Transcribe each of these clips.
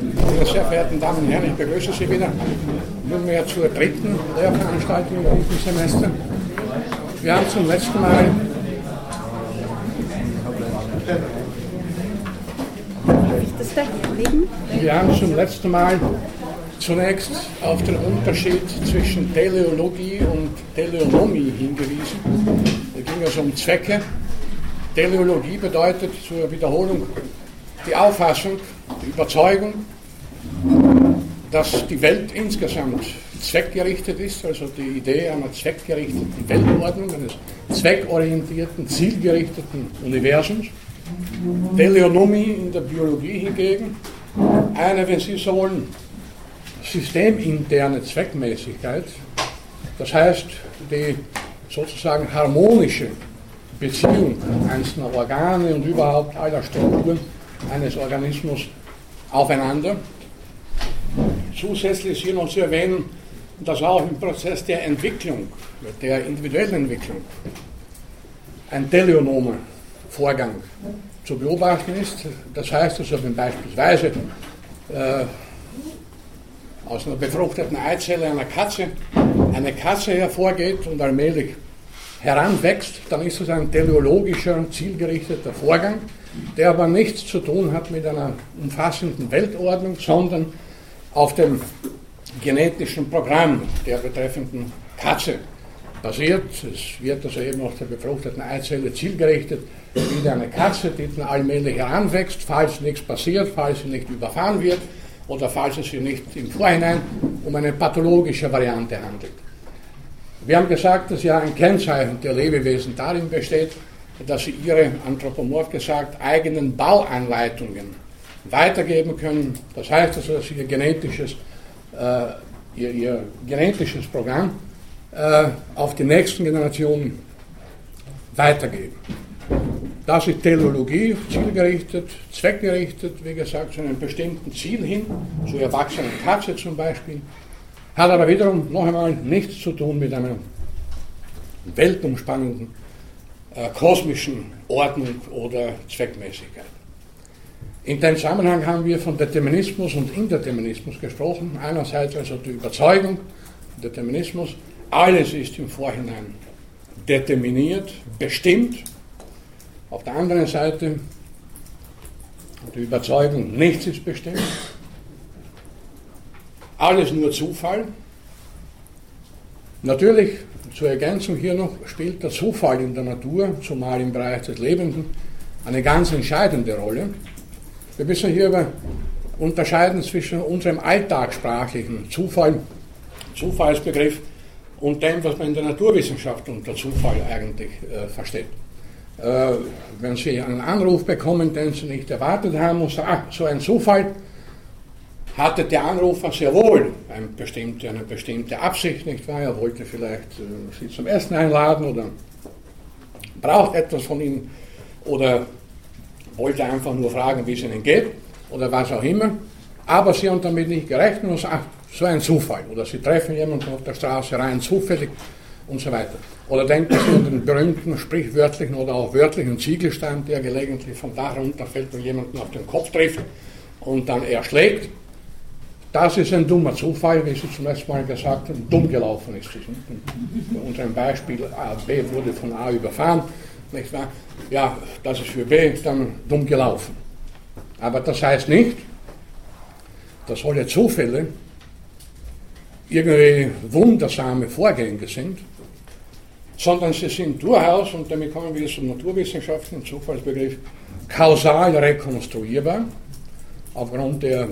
Meine sehr verehrten Damen und Herren, ich begrüße Sie wieder nunmehr zur dritten Lehrveranstaltung in diesem Semester. Wir haben zum letzten Mal wir haben zum letzten Mal zunächst auf den Unterschied zwischen Teleologie und Teleonomie hingewiesen. Da ging es um Zwecke. Teleologie bedeutet zur Wiederholung die Auffassung, die Überzeugung, dass die Welt insgesamt zweckgerichtet ist, also die Idee einer zweckgerichteten Weltordnung, eines zweckorientierten, zielgerichteten Universums. Teleonomie in der Biologie hingegen eine, wenn Sie so wollen, systeminterne Zweckmäßigkeit, das heißt die sozusagen harmonische Beziehung einzelner Organe und überhaupt aller Strukturen eines Organismus aufeinander. Zusätzlich ist hier noch zu erwähnen, dass auch im Prozess der Entwicklung, der individuellen Entwicklung, ein teleonomer Vorgang zu beobachten ist. Das heißt also, wenn beispielsweise äh, aus einer befruchteten Eizelle einer Katze eine Katze hervorgeht und allmählich heranwächst, dann ist es ein teleologischer, zielgerichteter Vorgang, der aber nichts zu tun hat mit einer umfassenden Weltordnung, sondern auf dem genetischen Programm der betreffenden Katze basiert. Es wird also eben aus der befruchteten Eizelle zielgerichtet wieder eine Katze, die dann allmählich heranwächst, falls nichts passiert, falls sie nicht überfahren wird oder falls es sich nicht im Vorhinein um eine pathologische Variante handelt. Wir haben gesagt, dass ja ein Kennzeichen der Lebewesen darin besteht, dass sie ihre, anthropomorph gesagt, eigenen Bauanleitungen weitergeben können. Das heißt also, dass sie ihr genetisches, äh, ihr, ihr, genetisches Programm äh, auf die nächsten Generationen weitergeben. Das ist Teleologie, zielgerichtet, zweckgerichtet, wie gesagt, zu einem bestimmten Ziel hin, zur erwachsenen Katze zum Beispiel, hat aber wiederum noch einmal nichts zu tun mit einer weltumspannenden äh, kosmischen Ordnung oder Zweckmäßigkeit. In dem Zusammenhang haben wir von Determinismus und Indeterminismus gesprochen. Einerseits also die Überzeugung, Determinismus, alles ist im Vorhinein determiniert, bestimmt. Auf der anderen Seite die Überzeugung, nichts ist bestimmt. Alles nur Zufall. Natürlich, zur Ergänzung hier noch, spielt der Zufall in der Natur, zumal im Bereich des Lebenden, eine ganz entscheidende Rolle. Wir müssen hier unterscheiden zwischen unserem alltagssprachlichen Zufall, Zufallsbegriff und dem, was man in der Naturwissenschaft unter Zufall eigentlich äh, versteht. Äh, wenn Sie einen Anruf bekommen, den Sie nicht erwartet haben und sagen, ach, so ein Zufall, hatte der Anrufer sehr wohl eine bestimmte, eine bestimmte Absicht, nicht wahr? Er wollte vielleicht äh, Sie zum Essen einladen oder braucht etwas von Ihnen oder wollte einfach nur fragen, wie es Ihnen geht oder was auch immer. Aber Sie haben damit nicht gerechnet und sagen, so ein Zufall. Oder Sie treffen jemanden auf der Straße rein zufällig und so weiter. Oder denken Sie an den berühmten sprichwörtlichen oder auch wörtlichen Ziegelstein, der gelegentlich vom Dach runterfällt und jemanden auf den Kopf trifft und dann erschlägt. Das ist ein dummer Zufall, wie Sie zum letzten Mal gesagt haben, dumm gelaufen ist es. Unter einem Beispiel, A, B wurde von A überfahren, nicht wahr? Ja, das ist für B dann dumm gelaufen. Aber das heißt nicht, dass alle Zufälle irgendwie wundersame Vorgänge sind, sondern sie sind durchaus, und damit kommen wir zum naturwissenschaftlichen Zufallsbegriff, kausal rekonstruierbar. Aufgrund der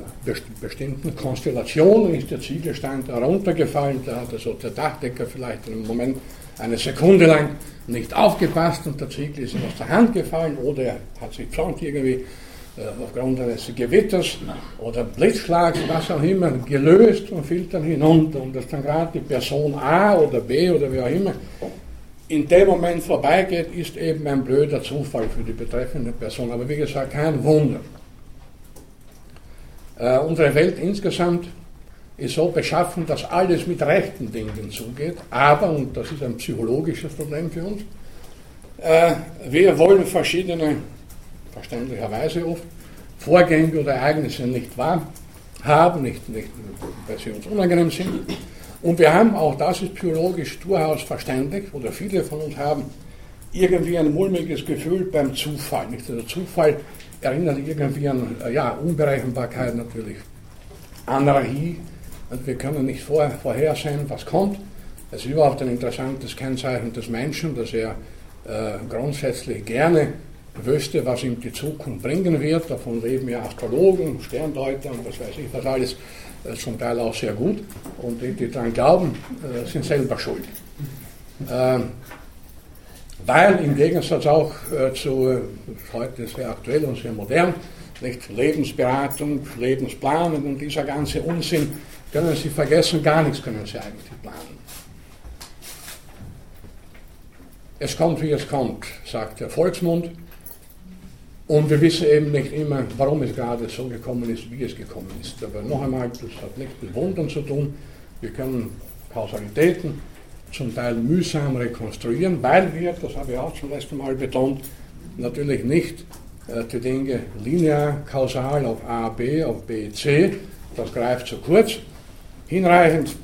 bestimmten Konstellation ist der Ziegelstein da runtergefallen, da hat also der Dachdecker vielleicht einen Moment, eine Sekunde lang nicht aufgepasst und der Ziegel ist ihm aus der Hand gefallen oder er hat sich pflanzt irgendwie äh, aufgrund eines Gewitters oder Blitzschlags, was auch immer, gelöst und fiel dann hinunter. Und dass dann gerade die Person A oder B oder wie auch immer in dem Moment vorbeigeht, ist eben ein blöder Zufall für die betreffende Person. Aber wie gesagt, kein Wunder. Äh, unsere Welt insgesamt ist so beschaffen, dass alles mit rechten Dingen zugeht. Aber, und das ist ein psychologisches Problem für uns, äh, wir wollen verschiedene verständlicherweise oft, Vorgänge oder Ereignisse nicht wahr, haben, nicht, nicht weil sie uns unangenehm sind. Und wir haben, auch das ist biologisch durchaus verständlich, oder viele von uns haben, irgendwie ein mulmiges Gefühl beim Zufall. Nicht? Der Zufall erinnert irgendwie an ja, Unberechenbarkeit natürlich, Anarchie. Und wir können nicht vor, vorhersehen, was kommt. Es ist überhaupt ein interessantes Kennzeichen des Menschen, dass er äh, grundsätzlich gerne wüsste, was ihm die Zukunft bringen wird. Davon leben ja Astrologen, Sterndeuter und was weiß ich was alles, äh, zum Teil auch sehr gut. Und die, die daran glauben, äh, sind selber schuld. Ähm, weil im Gegensatz auch äh, zu, äh, heute sehr aktuell und sehr modern, nicht Lebensberatung, Lebensplanung und dieser ganze Unsinn, können Sie vergessen, gar nichts können Sie eigentlich planen. Es kommt, wie es kommt, sagt der Volksmund. Und wir wissen eben nicht immer, warum es gerade so gekommen ist, wie es gekommen ist. Aber noch einmal, das hat nichts mit Wundern zu tun. Wir können Kausalitäten zum Teil mühsam rekonstruieren, weil wir, das habe ich auch zum letzten Mal betont, natürlich nicht äh, die Dinge linear, kausal auf A, B, auf B, C, das greift zu kurz, hinreichend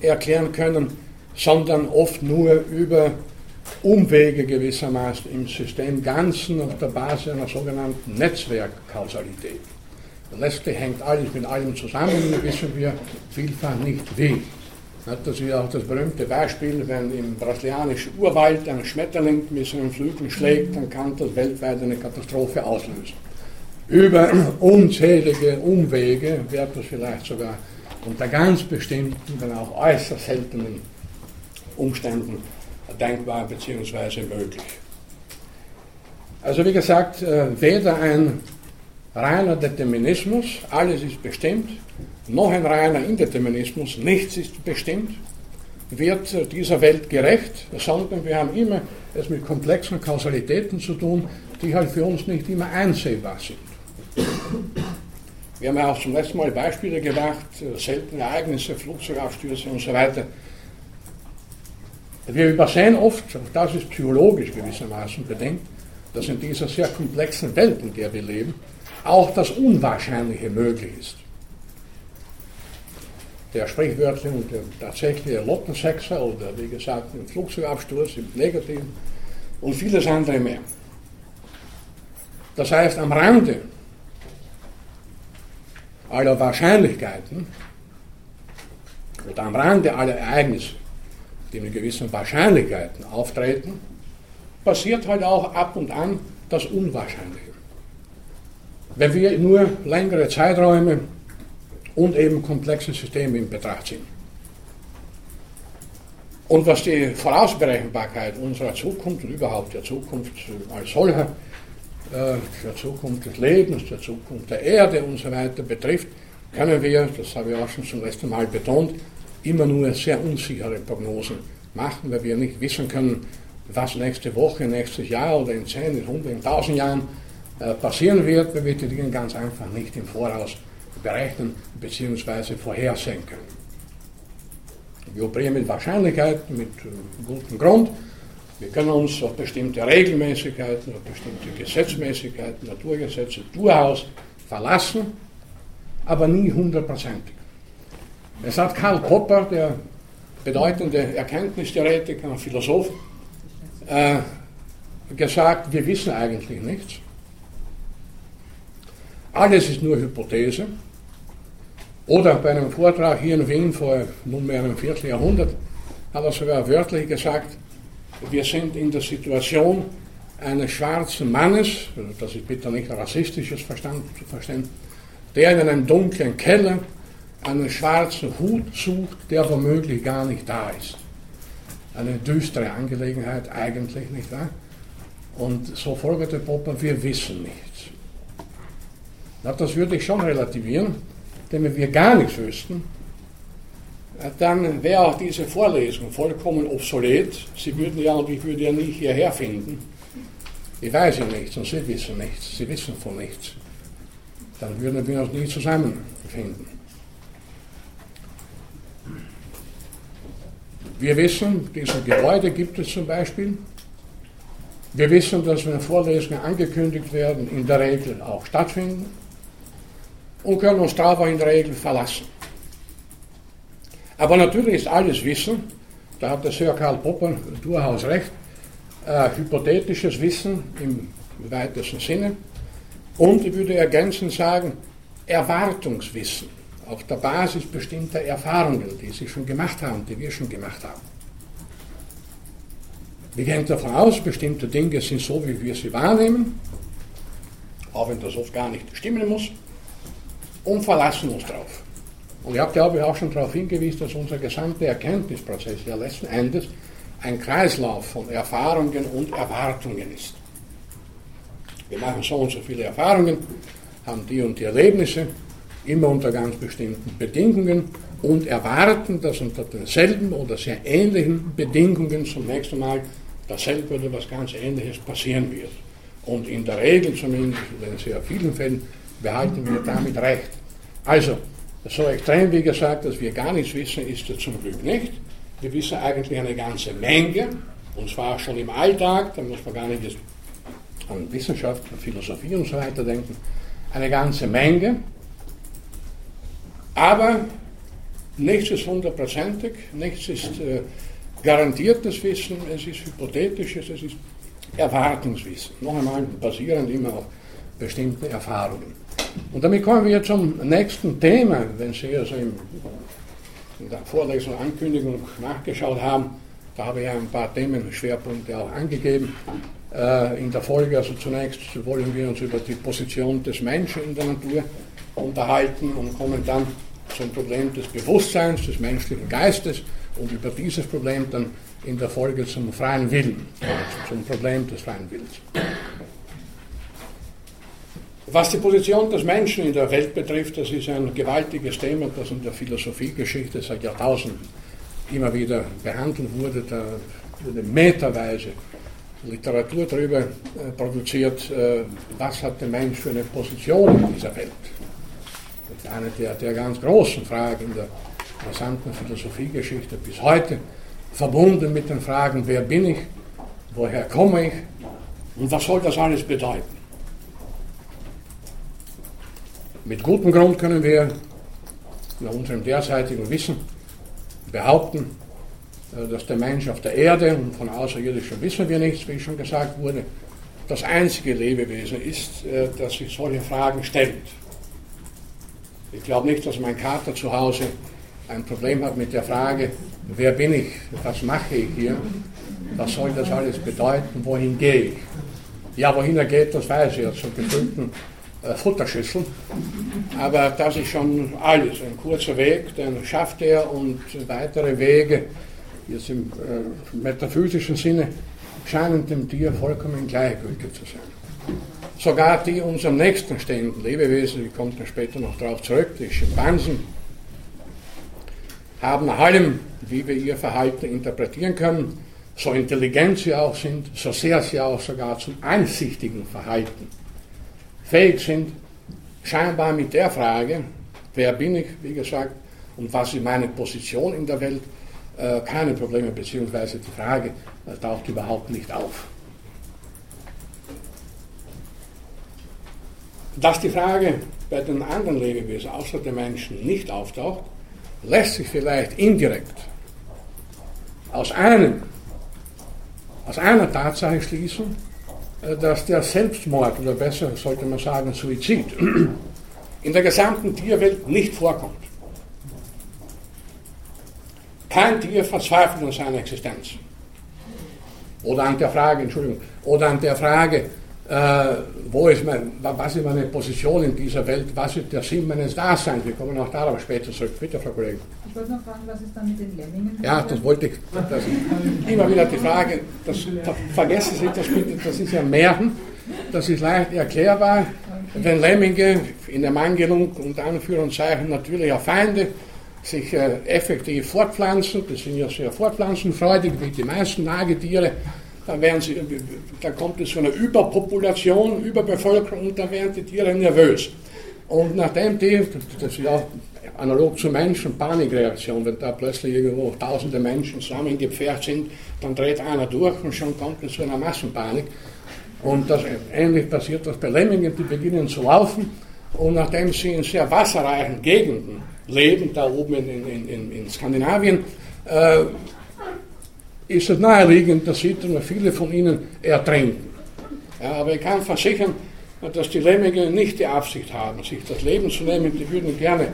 erklären können, sondern oft nur über Umwege gewissermaßen im System Ganzen auf der Basis einer sogenannten Netzwerkkausalität. Letztlich hängt alles mit allem zusammen wissen wir vielfach nicht wie. Das ist auch das berühmte Beispiel, wenn im brasilianischen Urwald ein Schmetterling mit seinen Flügeln schlägt, dann kann das weltweit eine Katastrophe auslösen. Über unzählige Umwege wird das vielleicht sogar unter ganz bestimmten, wenn auch äußerst seltenen Umständen denkbar bzw. möglich. Also wie gesagt, äh, weder ein reiner Determinismus, alles ist bestimmt, noch ein reiner Indeterminismus, nichts ist bestimmt, wird äh, dieser Welt gerecht, sondern wir haben immer es mit komplexen Kausalitäten zu tun, die halt für uns nicht immer einsehbar sind. Wir haben ja auch zum letzten Mal Beispiele gemacht, äh, seltene Ereignisse, Flugzeugabstürze und so weiter. Wir übersehen oft, und das ist psychologisch gewissermaßen bedingt, dass in dieser sehr komplexen Welt, in der wir leben, auch das Unwahrscheinliche möglich ist. Der sprichwörtliche und der tatsächliche Lottensexer oder wie gesagt ein Flugzeugabsturz im Negativen und vieles andere mehr. Das heißt, am Rande aller Wahrscheinlichkeiten oder am Rande aller Ereignisse die mit gewissen Wahrscheinlichkeiten auftreten, passiert halt auch ab und an das Unwahrscheinliche. Wenn wir nur längere Zeiträume und eben komplexe Systeme in Betracht ziehen. Und was die Vorausberechenbarkeit unserer Zukunft und überhaupt der Zukunft als solcher, äh, der Zukunft des Lebens, der Zukunft der Erde und so weiter betrifft, können wir, das habe ich auch schon zum letzten Mal betont, immer nur sehr unsichere Prognosen machen, weil wir nicht wissen können, was nächste Woche, nächstes Jahr oder in 10, in 100, in 1000 Jahren äh, passieren wird, weil wir die Dinge ganz einfach nicht im Voraus berechnen bzw. vorhersehen können. Wir operieren mit Wahrscheinlichkeiten, mit äh, gutem Grund. Wir können uns auf bestimmte Regelmäßigkeiten, auf bestimmte Gesetzmäßigkeiten, Naturgesetze durchaus verlassen, aber nie hundertprozentig. Es hat Karl Popper, der bedeutende Erkenntnistheoretiker und Philosoph, äh, gesagt, wir wissen eigentlich nichts. Alles ist nur Hypothese. Oder bei einem Vortrag hier in Wien vor nunmehr einem Vierteljahrhundert hat er sogar wörtlich gesagt, wir sind in der Situation eines schwarzen Mannes, das ist bitte nicht rassistisches Verstand zu verstehen, der in einem dunklen Keller einen schwarzen Hut sucht, der womöglich gar nicht da ist. Eine düstere Angelegenheit eigentlich, nicht wahr? Und so folgerte Popper, wir wissen nichts. Das würde ich schon relativieren, denn wenn wir gar nichts wüssten, äh, dann wäre auch diese Vorlesung vollkommen obsolet. Sie würden ja, und ich würde ja nie hierher finden. Ich weiß ja nichts und Sie wissen nichts. Sie wissen von nichts. Dann würden wir uns nie zusammenfinden. Wir wissen, diese Gebäude gibt es zum Beispiel. Wir wissen, dass wenn Vorlesungen angekündigt werden, in der Regel auch stattfinden. Und können uns darauf in der Regel verlassen. Aber natürlich ist alles Wissen, da hat der Sir Karl Popper durchaus recht, äh, hypothetisches Wissen im weitesten Sinne und ich würde ergänzend sagen, Erwartungswissen auf der Basis bestimmter Erfahrungen, die Sie schon gemacht haben, die wir schon gemacht haben. Wir gehen davon aus, bestimmte Dinge sind so, wie wir sie wahrnehmen, auch wenn das oft gar nicht stimmen muss, und verlassen uns darauf. Und ich habe, glaube ich, auch schon darauf hingewiesen, dass unser gesamter Erkenntnisprozess ja letzten Endes ein Kreislauf von Erfahrungen und Erwartungen ist. Wir machen so und so viele Erfahrungen, haben die und die Erlebnisse, immer unter ganz bestimmten Bedingungen und erwarten, dass unter denselben oder sehr ähnlichen Bedingungen zum nächsten Mal dasselbe oder was ganz Ähnliches passieren wird. Und in der Regel, zumindest in sehr vielen Fällen, behalten wir damit recht. Also, so extrem wie gesagt, dass wir gar nichts wissen, ist es zum Glück nicht. Wir wissen eigentlich eine ganze Menge, und zwar schon im Alltag, da muss man gar nicht an Wissenschaft, an Philosophie und so weiter denken, eine ganze Menge. Aber nichts ist hundertprozentig, nichts ist äh, garantiertes Wissen, es ist hypothetisches, es ist Erwartungswissen. Noch einmal basierend immer auf bestimmten Erfahrungen. Und damit kommen wir zum nächsten Thema, wenn Sie also in der Vorlesung Ankündigung nachgeschaut haben. Da habe ich ein paar Themenschwerpunkte auch angegeben. Äh, in der Folge, also zunächst wollen wir uns über die Position des Menschen in der Natur unterhalten und kommen dann zum Problem des Bewusstseins, des menschlichen Geistes und über dieses Problem dann in der Folge zum freien Willen, also zum Problem des freien Willens. Was die Position des Menschen in der Welt betrifft, das ist ein gewaltiges Thema, das in der Philosophiegeschichte seit Jahrtausenden immer wieder behandelt wurde. Da wurde meterweise Literatur darüber äh, produziert, äh, was hat der Mensch für eine Position in dieser Welt. Das ist eine der, der ganz großen Fragen in der gesamten Philosophiegeschichte bis heute, verbunden mit den Fragen, wer bin ich, woher komme ich und was soll das alles bedeuten. Mit gutem Grund können wir nach unserem derzeitigen Wissen behaupten, äh, dass der Mensch auf der Erde, und von Außerirdischen wissen wir nichts, wie schon gesagt wurde, das einzige Lebewesen ist, äh, das sich solche Fragen stellt. Ich glaube nicht, dass mein Kater zu Hause ein Problem hat mit der Frage, wer bin ich, was mache ich hier, was soll das alles bedeuten, wohin gehe ich. Ja, wohin er geht, das weiß er, zur gefüllten äh, Futterschüssel. Aber das ist schon alles. Ein kurzer Weg, den schafft er und weitere Wege, jetzt im äh, metaphysischen Sinne, scheinen dem Tier vollkommen gleichgültig zu sein. Sogar die uns am nächsten stehenden Lebewesen, ich komme dann später noch darauf zurück, die Schimpansen, haben nach allem, wie wir ihr Verhalten interpretieren können, so intelligent sie auch sind, so sehr sie auch sogar zum einsichtigen Verhalten fähig sind, scheinbar mit der Frage, wer bin ich, wie gesagt, und was ist meine Position in der Welt, äh, keine Probleme, beziehungsweise die Frage taucht überhaupt nicht auf. Dass die Frage bei den anderen Lebewesen außer den Menschen nicht auftaucht, lässt sich vielleicht indirekt aus einem, aus einer Tatsache schließen, dass der Selbstmord, oder besser sollte man sagen Suizid, in der gesamten Tierwelt nicht vorkommt. Kein Tier verzweifelt an seiner Existenz. Oder an der Frage, Entschuldigung, oder an der Frage, äh, wo ist mein, was ist meine Position in dieser Welt, was ist der Sinn meines Daseins. Wir kommen auch darauf später zurück. Bitte, Frau Kollegin. Ich wollte noch fragen, was ist dann mit den Lemmingen? Ja, das wollte ich. Das immer wieder die Frage, das, vergessen Sie das bitte, das ist ja Märchen, das ist leicht erklärbar. Wenn Lemminge in Ermangelung unter Anführungszeichen natürlicher Feinde sich äh, effektiv fortpflanzen, das sind ja sehr fortpflanzenfreudig, wie die meisten Nagetiere, dann, werden sie, dann kommt es zu einer Überpopulation, Überbevölkerung und dann werden die Tiere nervös. Und nachdem die, das ist ja analog zu Menschen, Panikreaktion, wenn da plötzlich irgendwo tausende Menschen zusammengepfercht sind, dann dreht einer durch und schon kommt es zu einer Massenpanik. Und das ähnlich passiert das bei Lemmingen, die beginnen zu laufen Und nachdem sie in sehr wasserreichen Gegenden leben, da oben in, in, in, in Skandinavien, äh, ist es naheliegend, dass sie viele von ihnen ertrinken. Ja, aber ich kann versichern, dass die Lemminge nicht die Absicht haben, sich das Leben zu nehmen. Die würden gerne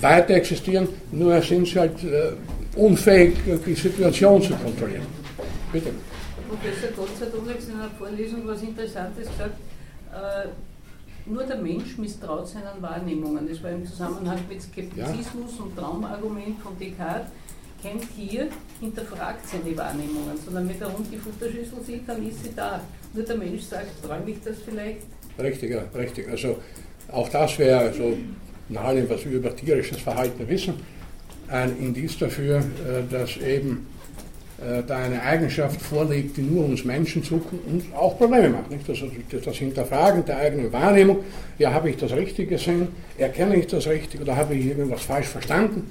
weiter existieren, nur sind sie halt äh, unfähig, die Situation zu kontrollieren. Bitte. Professor Gotz hat übrigens in einer Vorlesung was Interessantes gesagt. Äh, nur der Mensch misstraut seinen Wahrnehmungen. Das war im Zusammenhang mit Skeptizismus ja. und Traumargument von Descartes. Kein Tier hinterfragt seine Wahrnehmungen, sondern wenn der Hund die Futterschüssel sieht, dann ist sie da. Nur der Mensch sagt, träume ich das vielleicht? Richtig, ja, richtig. Also auch das wäre so nach allem, was wir über tierisches Verhalten wissen, ein Indiz dafür, äh, dass eben äh, da eine Eigenschaft vorliegt, die nur uns Menschen suchen und auch Probleme macht. Nicht? Also das Hinterfragen der eigenen Wahrnehmung, ja, habe ich das richtig gesehen, erkenne ich das richtig oder habe ich irgendwas falsch verstanden,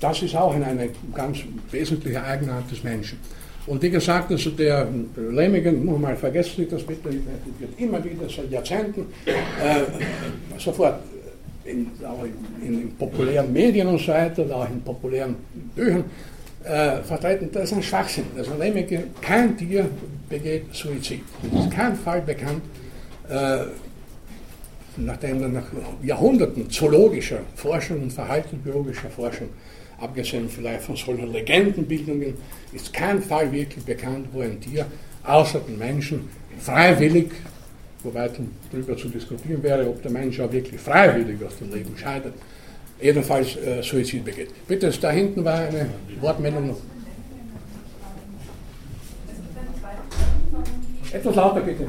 das ist auch eine ganz wesentliche Eigenart des Menschen. Und wie gesagt, also der Lemmingen, muss man mal vergessen, das wird, wird immer wieder seit Jahrzehnten äh, sofort in, auch in, in, populären Medien und so weiter, auch in populären Büchern äh, vertreten, das ist ein Schwachsinn. Also Lemmingen, kein Tier begeht Suizid. Es ist kein Fall bekannt, äh, nachdem nach Jahrhunderten zoologischer Forschung und verhaltensbiologischer Forschung abgesehen vielleicht von solchen Legendenbildungen, ist kein Fall wirklich bekannt, wo ein Tier außer den Menschen freiwillig, wobei darüber zu diskutieren wäre, ob der Mensch auch wirklich freiwillig aus dem Leben scheidet, jedenfalls äh, Suizid begeht. Bitte, da hinten war eine Wortmeldung noch. Etwas lauter bitte.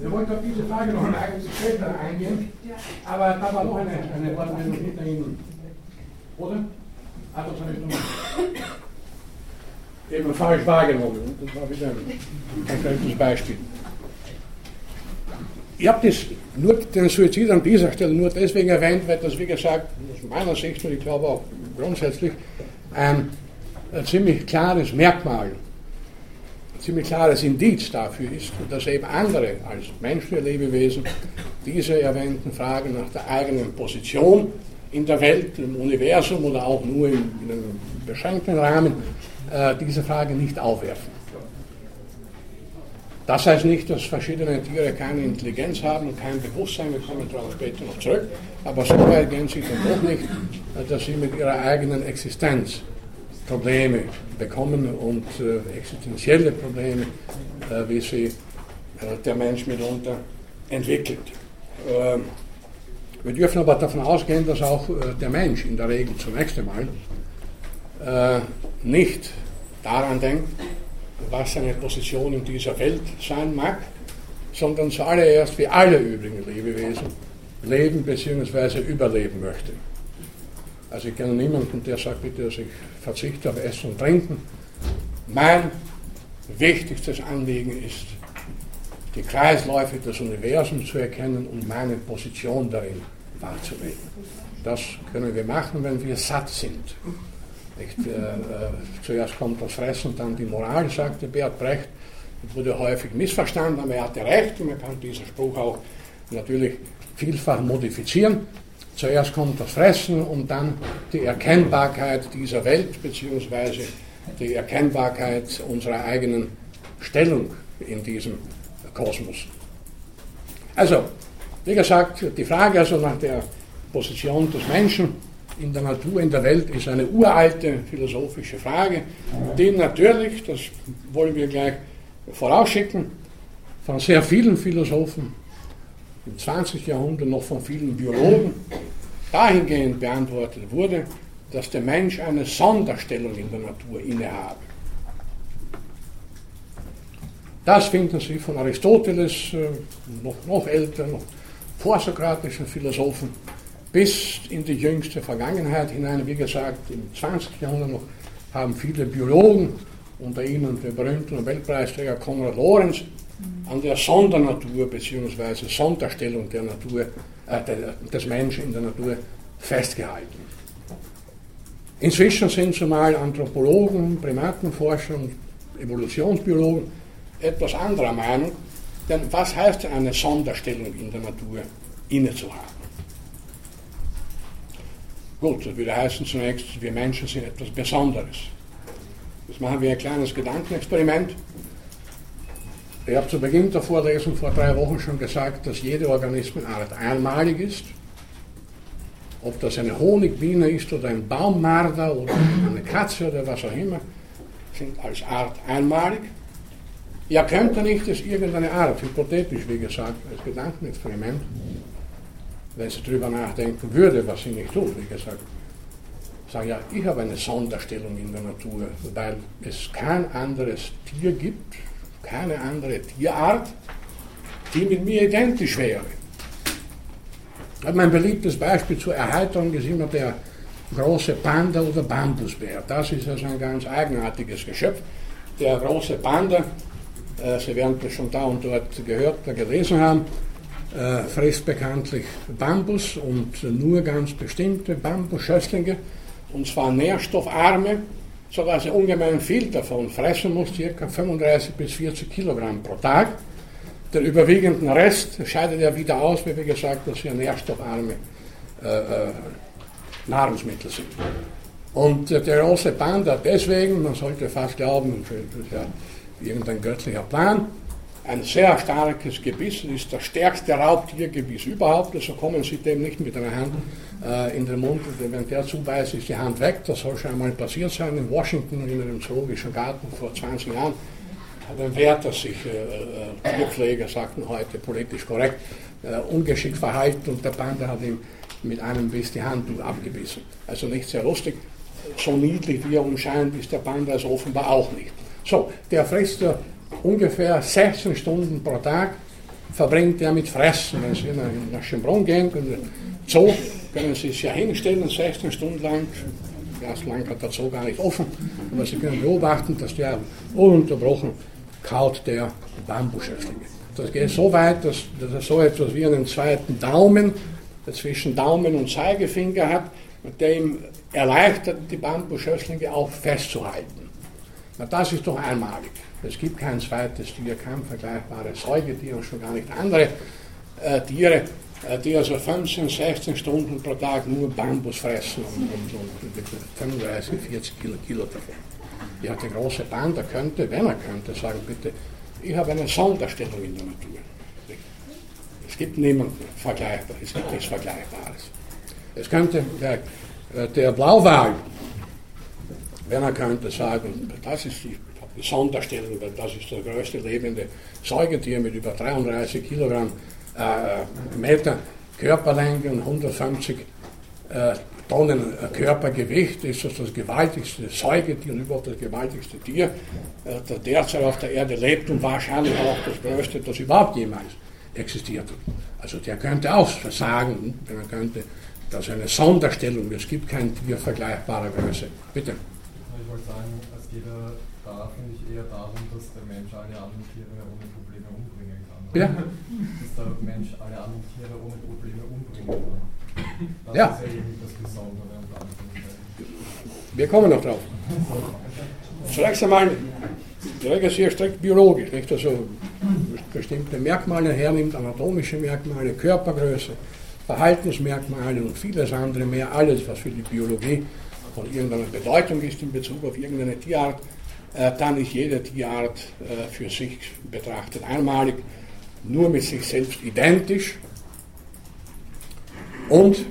Wir wollten auf diese Frage noch ein eigenes später eingehen, aber da war noch eine, eine Wortmeldung hinter Ihnen. Oder? Ah, das habe ich noch eben falsch wahrgenommen. Das war wieder ein konkretes Beispiel. Ich habe das nur den Suizid an dieser Stelle nur deswegen erwähnt, weil das, wie gesagt, aus meiner Sicht und ich glaube auch grundsätzlich ein, ein ziemlich klares Merkmal, ziemlich klares Indiz dafür ist, dass eben andere als menschliche Lebewesen diese erwähnten Fragen nach der eigenen Position in der Welt, im Universum oder auch nur in, in einem beschränkten Rahmen äh, diese Frage nicht aufwerfen. Das heißt nicht, dass verschiedene Tiere keine Intelligenz haben und kein Bewusstsein, wir kommen darauf später noch zurück, aber so weit gehen sie dann doch nicht, dass sie mit ihrer eigenen Existenz Probleme bekommen und äh, existenzielle Probleme, äh, wie sie äh, der Mensch mitunter entwickelt. Ähm, wir dürfen aber davon ausgehen, dass auch äh, der Mensch in der Regel zunächst einmal äh, nicht daran denkt, was seine Position in dieser Welt sein mag, sondern zuallererst wie alle übrigen Lebewesen leben bzw. überleben möchte. Also ich kenne niemanden, der sagt, bitte, dass ich verzichte auf Essen und Trinken. Mein wichtigstes Anliegen ist, die Kreisläufe des Universums zu erkennen und meine Position darin wahrzunehmen. Das können wir machen, wenn wir satt sind. Nicht, äh, äh, zuerst kommt das Fressen, dann die Moral, sagte Bert Brecht. Das wurde häufig missverstanden, aber er hatte recht und man kann diesen Spruch auch natürlich vielfach modifizieren. Zuerst kommt das Fressen und dann die Erkennbarkeit dieser Welt beziehungsweise die Erkennbarkeit unserer eigenen Stellung in diesem Kosmos. Also, wie gesagt, die Frage also nach der Position des Menschen in der Natur, in der Welt, ist eine uralte philosophische Frage, die natürlich, das wollen wir gleich vorausschicken, von sehr vielen Philosophen im 20. Jahrhundert noch von vielen Biologen dahingehend beantwortet wurde, dass der Mensch eine Sonderstellung in der Natur innehabe. Das finden Sie von Aristoteles, äh, noch, noch älter, noch vorsokratischen Philosophen, bis in die jüngste Vergangenheit hinein. Wie gesagt, im 20. Jahrhundert noch haben viele Biologen, unter ihnen der berühmte Nobelpreisträger Konrad Lorenz, an der Sondernatur bzw. Sonderstellung der Natur, äh, des Menschen in der Natur festgehalten. Inzwischen sind zumal Anthropologen, Primatenforscher und Evolutionsbiologen etwas anderer Meinung, denn was heißt eine Sonderstellung in der Natur innezuhaben? Gut, das würde heißen zunächst, wir Menschen sind etwas Besonderes. Jetzt machen wir ein kleines Gedankenexperiment. Ich habe zu Beginn der Vorlesung vor drei Wochen schon gesagt, dass jede Organismenart einmalig ist. Ob das eine Honigbiene ist oder ein Baummarder oder eine Katze oder was auch immer, sind als Art einmalig. Ja, könnte nicht das irgendeine Art, hypothetisch wie gesagt, als Gedankenexperiment, wenn sie darüber nachdenken würde, was sie nicht tun, wie gesagt, sagen, ja, ich habe eine Sonderstellung in der Natur, weil es kein anderes Tier gibt, keine andere Tierart, die mit mir identisch wäre. Mein beliebtes Beispiel zur Erheiterung ist immer der große Panda oder Bambusbär. Das ist also ein ganz eigenartiges Geschöpf. Der große Panda, äh, Sie werden das schon da und dort gehört oder gelesen haben, äh, frisst bekanntlich Bambus und nur ganz bestimmte Bambusschösslinge, und zwar nährstoffarme, sodass er ungemein viel davon fressen muss, ca. 35 bis 40 Kilogramm pro Tag. Den überwiegenden Rest scheidet er wieder aus, wie wir gesagt, dass wir nährstoffarme äh, äh, Nahrungsmittel sind. Und der große Panda deswegen, man sollte fast glauben, das ist ja irgendein göttlicher Plan, ein sehr starkes Gebiss, ist das stärkste Raubtiergebiss überhaupt, also kommen Sie dem nicht mit einer Hand äh, in den Mund, wenn der zubeißt, ist die Hand weg, das soll schon einmal passiert sein in Washington in einem zoologischen Garten vor 20 Jahren, hat ein dass sich äh, äh, Tierpfleger sagten heute politisch korrekt, äh, ungeschickt verhalten und der Panda hat ihm mit einem Biss die Hand abgebissen. Also nicht sehr lustig, so niedlich wie er umscheint, ist der Panda also offenbar auch nicht. So, der frisst ja ungefähr 16 Stunden pro Tag verbringt er mit Fressen. Wenn Sie nach Schönbrunn gehen, Zoo, können Sie sich ja hinstellen, 16 Stunden lang, ja, so lange hat der Zoo gar nicht offen, aber Sie können beobachten, dass der ununterbrochen kaut der Bambusschöpflinge. Das geht so weit, dass, dass er so etwas wie einen zweiten Daumen zwischen Daumen und Zeigefinger hat, mit dem erleichtert, die Bambusschösslinge auch festzuhalten. Na, das ist doch einmalig. Es gibt kein zweites Tier, kein vergleichbares Säugetier und schon gar nicht andere äh, Tiere, äh, die also 15, 16 Stunden pro Tag nur Bambus fressen und, und, und 35, 40 Kilo, Kilo davon. Ja, der große Panda könnte, wenn er könnte, sagen, bitte, ich habe eine Sonderstellung in der Natur. Es gibt niemanden vergleichbar, es gibt nichts Vergleichbares. Es könnte der, äh, der Blauwal, wenn er könnte, sagen, das ist die Sonderstellung, weil das ist das größte lebende Säugetier mit über 33 Kilogramm äh, Meter Körperlänge und 150 äh, Tonnen äh, Körpergewicht, ist das das gewaltigste Säugetier und überhaupt das gewaltigste Tier, äh, das derzeit auf der Erde lebt und wahrscheinlich auch das größte, das überhaupt jemals existiert hat. Also der könnte auch sagen, wenn er könnte, das ist eine Sonderstellung, es gibt kein Tier vergleichbarer Größe. Bitte. Ich wollte sagen, es geht da, finde ich, eher darum, dass der Mensch alle anderen Tiere ohne Probleme umbringen kann. Ja. Dass der Mensch alle anderen Tiere ohne Probleme umbringen kann. Das ja. ist ja eben das Besondere und Wir kommen noch drauf. Zunächst einmal, ist sehr strikt biologisch, nicht? Also bestimmte Merkmale hernimmt, anatomische Merkmale, Körpergröße, Verhaltensmerkmale und vieles andere mehr, alles, was für die Biologie von irgendeiner Bedeutung ist in Bezug auf irgendeine Tierart, dann ist jede Tierart äh, für sich betrachtet einmalig, nur mit sich selbst identisch und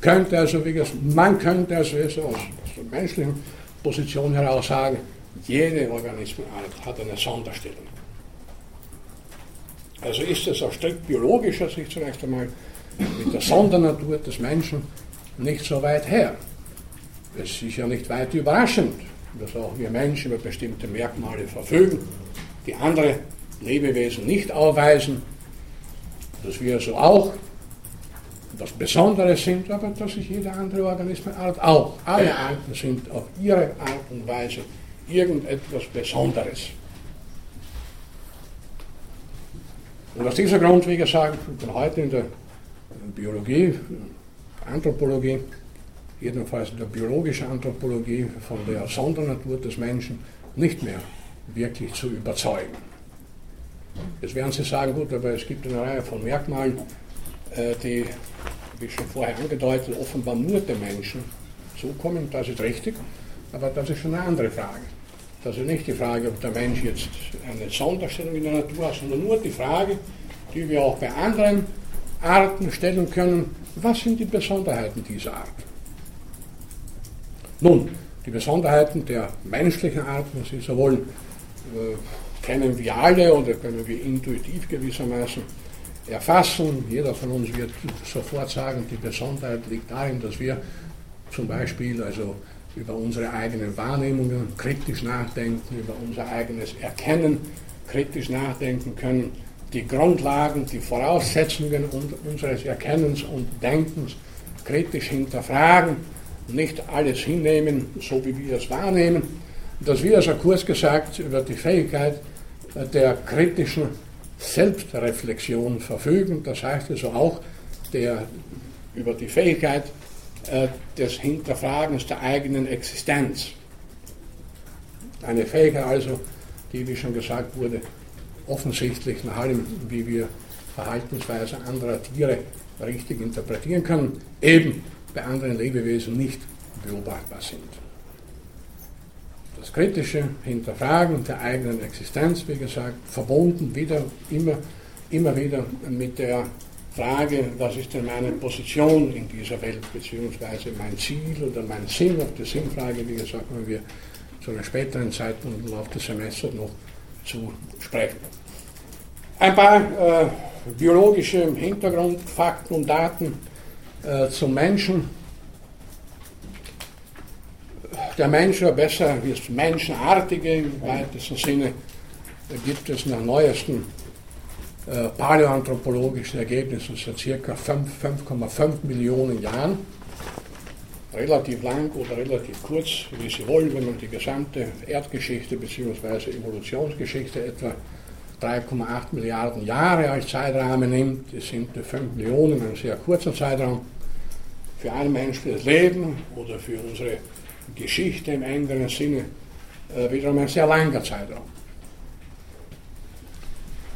könnte also, wie gesagt, man könnte also aus, aus der menschlichen Position heraus sagen, jede Organismenart hat eine Sonderstellung. Also ist es aus strikt biologischer Sicht zunächst einmal mit der Sondernatur des Menschen nicht so weit her. Es ist ja nicht weit überraschend, dass auch wir Menschen über bestimmte Merkmale verfügen. die andere Lebewesen nicht aufweisen, dass wir so auch was Besonderes sind, aber dass sich jede andere Organismenart auch, alle Arten sind auf ihre Art und Weise irgendetwas Besonderes. Und aus diesem Grund, wie gesagt, ich bin heute in der Biologie, Anthropologie, jedenfalls in der biologischen Anthropologie von der Sondernatur des Menschen nicht mehr wirklich zu überzeugen. Jetzt werden Sie sagen, gut, aber es gibt eine Reihe von Merkmalen, äh, die, wie schon vorher angedeutet, offenbar nur den Menschen zukommen. Das ist richtig, aber das ist schon eine andere Frage. Das ist nicht die Frage, ob der Mensch jetzt eine Sonderstellung in der Natur hat, sondern nur die Frage, die wir auch bei anderen Arten stellen können, was sind die Besonderheiten dieser Art? Nun, die Besonderheiten der menschlichen Art, sie sowohl äh, kennen wir alle oder können wir intuitiv gewissermaßen erfassen. Jeder von uns wird sofort sagen, die Besonderheit liegt darin, dass wir zum Beispiel also über unsere eigenen Wahrnehmungen kritisch nachdenken, über unser eigenes Erkennen kritisch nachdenken können, die Grundlagen, die Voraussetzungen unseres Erkennens und Denkens kritisch hinterfragen, nicht alles hinnehmen, so wie wir es wahrnehmen, dass wir also kurz gesagt über die Fähigkeit der kritischen Selbstreflexion verfügen, das heißt also auch der, über die Fähigkeit äh, des Hinterfragens der eigenen Existenz. Eine Fähigkeit also, die, wie schon gesagt wurde, offensichtlich nach allem, wie wir Verhaltensweise anderer Tiere richtig interpretieren können, eben bei anderen Lebewesen nicht beobachtbar sind. Das kritische Hinterfragen der eigenen Existenz, wie gesagt, verbunden wieder immer, immer wieder mit der Frage, was ist denn meine Position in dieser Welt, beziehungsweise mein Ziel oder mein Sinn, auf die Sinnfrage, wie gesagt, wenn wir zu einer späteren Zeitpunkt im Laufe des Semesters noch zu sprechen. Ein paar äh, biologische Hintergrundfakten und Daten äh, zum Menschen. Der Mensch, oder besser es Menschenartige im weitesten Sinne, gibt es nach neuesten äh, paläoanthropologischen Ergebnissen seit circa 5,5 Millionen Jahren. Relativ lang oder relativ kurz, wie Sie wollen, wenn man die gesamte Erdgeschichte bzw. Evolutionsgeschichte etwa 3,8 Milliarden Jahre als Zeitrahmen nimmt. Das sind 5 Millionen, ein sehr kurzer Zeitraum. Für ein menschliches Leben oder für unsere Geschichte im engeren Sinne äh, wiederum ein sehr langer Zeitraum.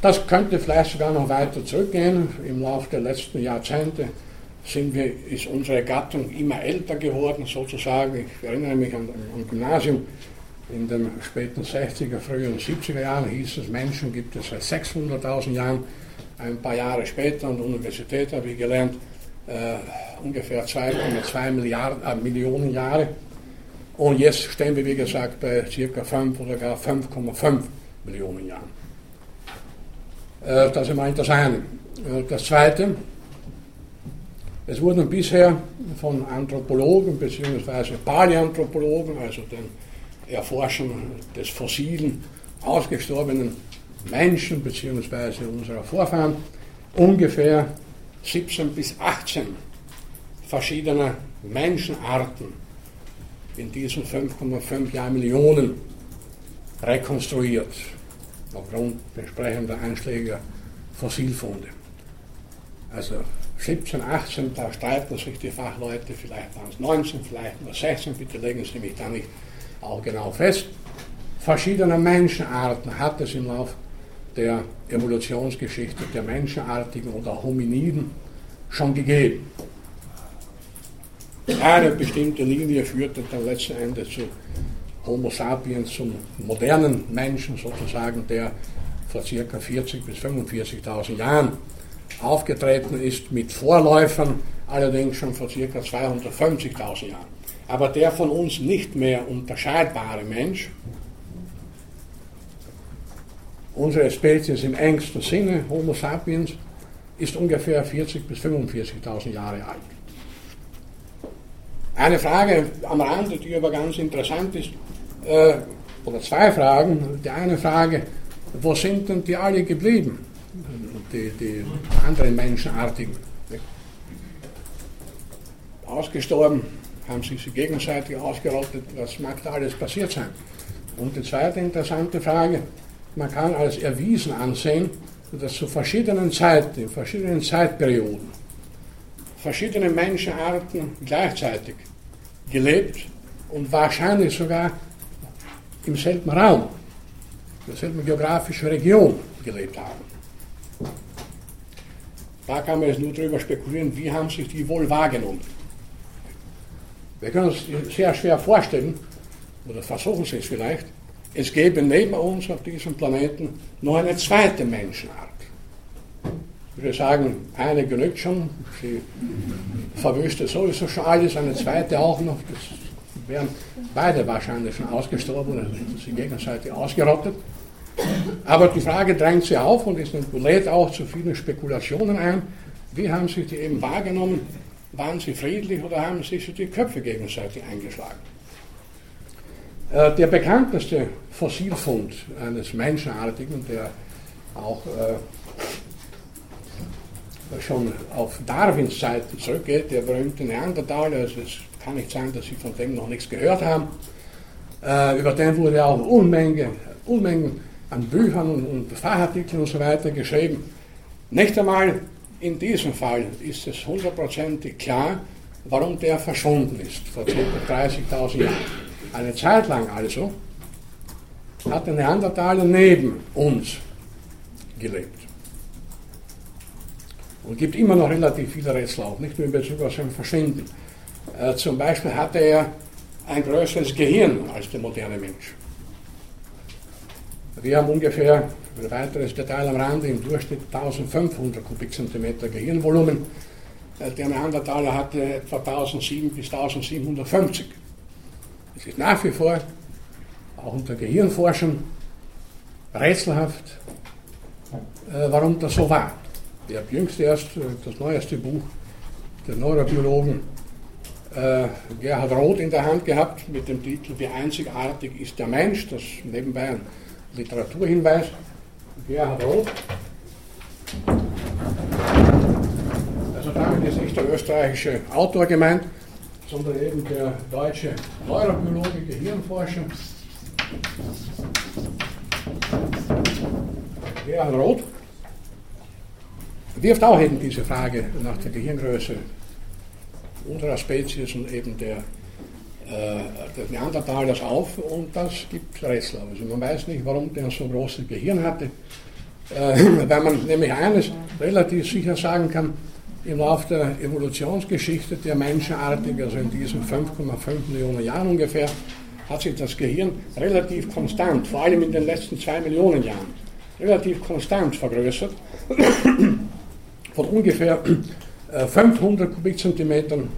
Das könnte vielleicht sogar noch weiter zurückgehen. Im Laufe der letzten Jahrzehnte sind wir, ist unsere Gattung immer älter geworden, sozusagen. Ich erinnere mich an, am Gymnasium in den späten 60er, frühen 70er Jahren hieß es, Menschen gibt es seit 600.000 Jahren. Ein paar Jahre später an der Universität habe ich gelernt, äh, ungefähr 2,2 Milliarden, äh, Millionen Jahre. Und jetzt stehen wir, wie gesagt, bei ca. 5 oder gar 5,5 Millionen Jahren. Äh, das ist mal interessant. Äh, das Zweite, es wurden bisher von Anthropologen bzw. Paläanthropologen, also den Erforschern des fossilen, ausgestorbenen Menschen bzw. unserer Vorfahren, ungefähr 17 bis 18 verschiedene Menschenarten in diesen 5,5 Jahrmillionen rekonstruiert aufgrund entsprechender einschlägiger Fossilfunde. Also 17, 18, da streiten sich die Fachleute, vielleicht waren es 19, vielleicht nur 16, bitte legen Sie mich da nicht auch genau fest. Verschiedene Menschenarten hat es im Laufe der Evolutionsgeschichte der Menschenartigen oder Hominiden schon gegeben. Eine bestimmte Linie führte dann letzten Endes zu Homo sapiens zum modernen Menschen sozusagen, der vor ca. 40.000 bis 45.000 Jahren aufgetreten ist mit Vorläufern, allerdings schon vor ca. 250.000 Jahren. Aber der von uns nicht mehr unterscheidbare Mensch, unsere Spezies im engsten Sinne, Homo sapiens, ist ungefähr 40.000 bis 45.000 Jahre alt. Eine Frage am Rande, die aber ganz interessant ist, äh, oder zwei Fragen. Die eine Frage, wo sind denn die alle geblieben? Die, die anderen Menschenartigen. Ausgestorben, haben sich sie gegenseitig ausgerottet, was mag da alles passiert sein? Und die zweite interessante Frage, man kann als erwiesen ansehen, dass zu verschiedenen Zeiten, in verschiedenen Zeitperioden, verschiedene Menschenarten gleichzeitig gelebt und wahrscheinlich sogar im selben Raum, in derselben geografischen Region gelebt haben. Da kann man jetzt nur darüber spekulieren, wie haben sich die wohl wahrgenommen. Wir können uns sehr schwer vorstellen, oder versuchen Sie es vielleicht, es gäbe neben uns auf diesem Planeten noch eine zweite Menschenart. Ich würde sagen, eine genügt schon. Sie verwüstet sowieso schon alles, eine zweite auch noch. Das wären beide wahrscheinlich schon ausgestorben oder sie gegenseitig ausgerottet. Aber die Frage drängt sich auf und lädt auch zu vielen Spekulationen ein. Wie haben sich die eben wahrgenommen? Waren sie friedlich oder haben sich die Köpfe gegenseitig eingeschlagen? Äh, der bekannteste Fossilfund eines Menschenartigen, der auch äh, schon auf Darwins Zeit zurückgeht, der berühmte Neandertaler, also es kann nicht sein, dass Sie von dem noch nichts gehört haben. Äh, über den wurde auch Unmenge, Unmengen an Büchern und Fachartikeln und so weiter geschrieben. Nicht einmal in diesem Fall ist es hundertprozentig klar, warum der verschwunden ist, vor ca. 30.000 Jahren. Eine Zeit lang also hat der Neandertaler neben uns gelebt. Und gibt immer noch relativ viele Rätsel auch, nicht nur in Bezug auf sein Verschwinden. Äh, zum Beispiel hatte er ein größeres Gehirn als der moderne Mensch. Wir haben ungefähr, ein weiteres Detail am Rande, im Durchschnitt 1500 Kubikzentimeter Gehirnvolumen. Äh, der Neandertaler hatte etwa 1007 bis 1750. Es ist nach wie vor, auch unter Gehirnforschern, rätselhaft, äh, warum das so war. Ich habe jüngst erst äh, das neueste Buch der Neurobiologen Gerhard Roth in der Hand gehabt mit dem Titel Wie einzigartig ist der Mensch, das nebenbei ein Literaturhinweis. Gerhard Roth. Also damit ist nicht der österreichische Autor gemeint, sondern eben der deutsche Neurobiologe, Gehirnforscher. Gerhard Roth wirft auch eben diese Frage nach der Gehirngröße unserer Spezies und eben der, des Neandertalers auf und das gibt Rätsel. Also man weiß nicht, warum der so großes Gehirn hatte, äh, weil man nämlich eines relativ sicher sagen kann, im Laufe der Evolutionsgeschichte der Menschenartigen, also in diesen 5,5 Millionen Jahren ungefähr, hat sich das Gehirn relativ konstant, vor allem in den letzten zwei Millionen Jahren, relativ konstant vergrößert, von ungefähr 500 äh, Kubikzentimetern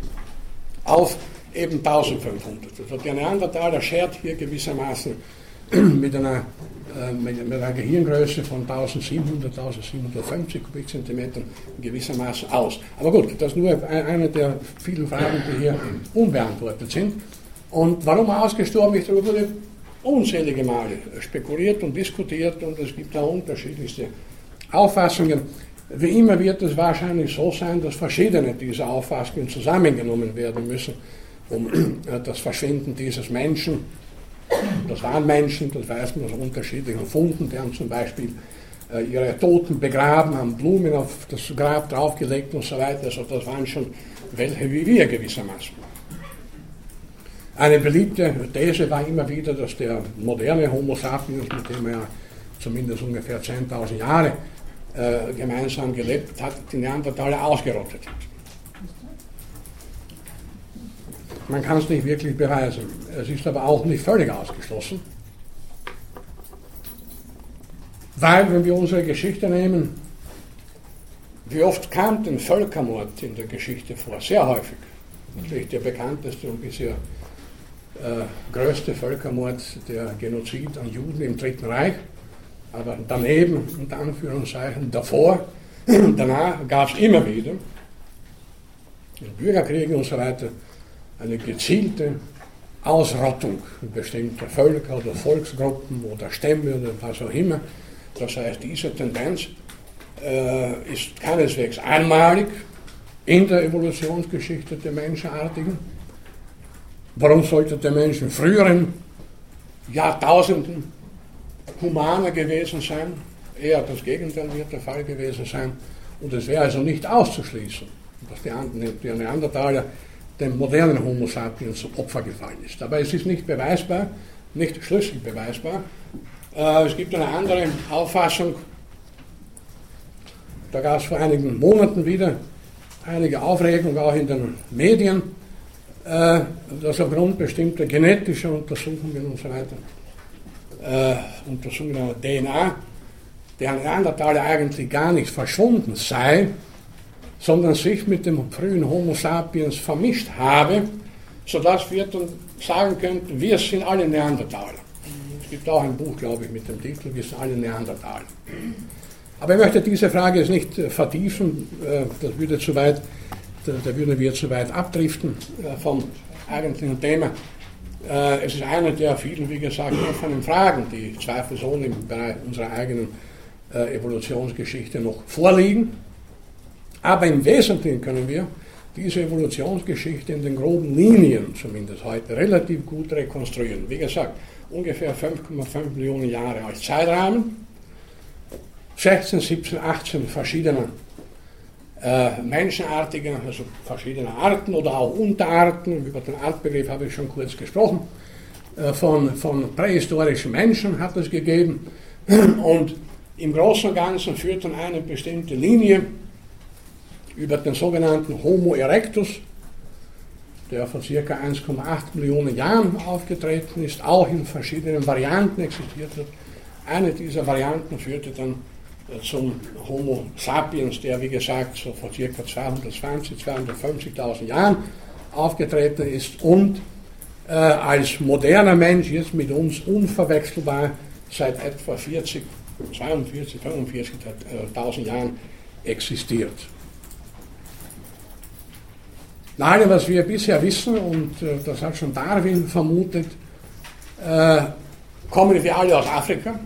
auf eben 1500. Also der Neandertaler schert hier gewissermaßen mit einer, äh, mit einer Gehirngröße von 1700, 1750 Kubikzentimetern gewissermaßen aus. Aber gut, das ist nur eine der vielen Fragen, die hier unbeantwortet sind. Und warum er ausgestorben ist, darüber wurde unzählige Male spekuliert und diskutiert und es gibt da unterschiedlichste Auffassungen. Wie immer wird es wahrscheinlich so sein, dass verschiedene dieser Auffassungen zusammengenommen werden müssen, um äh, das Verschwinden dieses Menschen, das waren Menschen, das weiß man aus unterschiedlichen Funden, die haben zum Beispiel äh, ihre Toten begraben, haben Blumen auf das Grab draufgelegt und so weiter, also das waren schon welche wie wir gewissermaßen. Eine beliebte These war immer wieder, dass der moderne Homo sapiens, mit dem er zumindest ungefähr 10.000 Jahre äh, gemeinsam gelebt hat, die Neandertaler ausgerottet hat. Man kann es nicht wirklich beweisen. Es ist aber auch nicht völlig ausgeschlossen. Weil, wenn wir unsere Geschichte nehmen, wie oft kam denn Völkermord in der Geschichte vor? Sehr häufig. Natürlich der bekannteste und bisher äh, größte Völkermord, der Genozid an Juden im Dritten Reich aber daneben, unter Anführungszeichen, davor, danach gab es immer wieder in Bürgerkriegen und so weiter eine gezielte Ausrottung bestimmter Völker oder Volksgruppen oder Stämme oder was auch immer, Das heißt, diese Tendenz äh, ist keineswegs einmalig in der Evolutionsgeschichte der Menschenartigen. Warum sollte der Mensch in früheren Jahrtausenden humaner gewesen sein? Eher das Gegenteil wird der Fall gewesen sein. Und es wäre also nicht auszuschließen, dass die Neandertaler dem modernen Homo sapiens zum Opfer gefallen ist. Aber es ist nicht beweisbar, nicht schlüssig beweisbar. Äh, es gibt eine andere Auffassung, da gab es vor einigen Monaten wieder einige Aufregung, auch in den Medien, äh, dass aufgrund bestimmter genetischer Untersuchungen und so weiter, äh, Untersuchungen der DNA, der Neandertaler eigentlich gar nicht verschwunden sei, sondern sich mit dem frühen Homo sapiens vermischt habe, sodass wir dann sagen könnten, wir sind alle Neandertaler. Es gibt auch ein Buch, glaube ich, mit dem Titel Wir sind alle Neandertaler. Aber ich möchte diese Frage jetzt nicht äh, vertiefen, äh, das würde zu weit, da würden wir zu weit abdriften äh, vom eigentlichen Thema. Es ist eine der vielen, wie gesagt, offenen Fragen, die zweifelsohne im Bereich unserer eigenen Evolutionsgeschichte noch vorliegen. Aber im Wesentlichen können wir diese Evolutionsgeschichte in den groben Linien zumindest heute relativ gut rekonstruieren. Wie gesagt, ungefähr 5,5 Millionen Jahre als Zeitrahmen, 16, 17, 18 verschiedene äh, menschenartige, also verschiedene Arten oder auch Unterarten, über den Artbegriff habe ich schon kurz gesprochen, äh, von, von prähistorischen Menschen hat es gegeben. Und im Großen und Ganzen führt dann eine bestimmte Linie über den sogenannten Homo erectus, der vor ca. 1,8 Millionen Jahren aufgetreten ist, auch in verschiedenen Varianten existiert hat. Eine dieser Varianten führte dann äh, zum Homo sapiens, der wie gesagt so vor ca. 220, 250.000 Jahren aufgetreten ist und äh, als moderner Mensch jetzt mit uns unverwechselbar seit etwa 40, 42, 45.000 Jahren existiert. Allem, was wir bisher wissen, und äh, das hat schon Darwin vermutet, äh, kommen wir alle aus Afrika.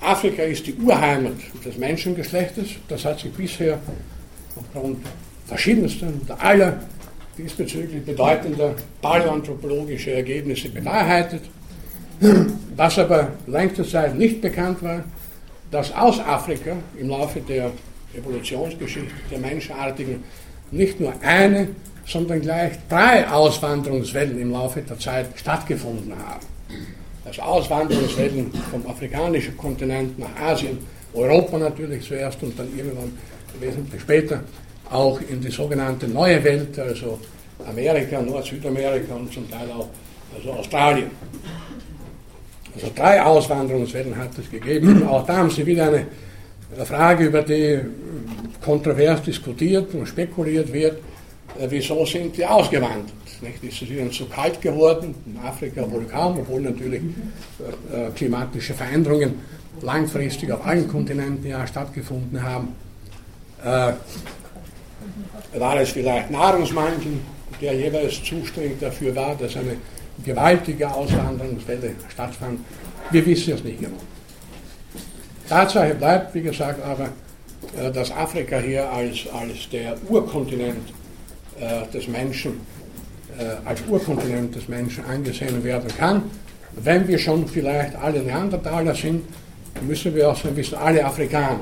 Afrika ist die Urheimat des Menschengeschlechtes. Das hat sich bisher aufgrund verschiedenster und aller diesbezüglich bedeutender paläoanthropologischer Ergebnisse bewahrheitet. Was aber längste Zeit nicht bekannt war, dass aus Afrika im Laufe der Evolutionsgeschichte der Menschenartigen nicht nur eine, sondern gleich drei Auswanderungswellen im Laufe der Zeit stattgefunden haben. Also Auswanderungswellen vom afrikanischen Kontinent nach Asien, Europa natürlich zuerst und dann irgendwann wesentlich später auch in die sogenannte neue Welt, also Amerika, Nord-Südamerika und zum Teil auch also Australien. Also drei Auswanderungswellen hat es gegeben. Auch da haben Sie wieder eine Frage, über die kontrovers diskutiert und spekuliert wird, äh, wieso sind die ausgewandert? Nicht? Ist es ihnen zu kalt geworden? In Afrika wohl kaum, obwohl natürlich äh, äh, klimatische Veränderungen langfristig auf allen Kontinenten ja stattgefunden haben. Äh, war es vielleicht Nahrungsmangel, der jeweils zuständig dafür war, dass eine gewaltige Auswanderungswelle stattfand? Wir wissen es nicht genau. Tatsache bleibt, wie gesagt, aber, dass Afrika hier als, als der Urkontinent äh, des Menschen, äh, als Urkontinent des Menschen angesehen werden kann. Wenn wir schon vielleicht alle Neandertaler sind, müssen wir auch so ein bisschen alle Afrikaner.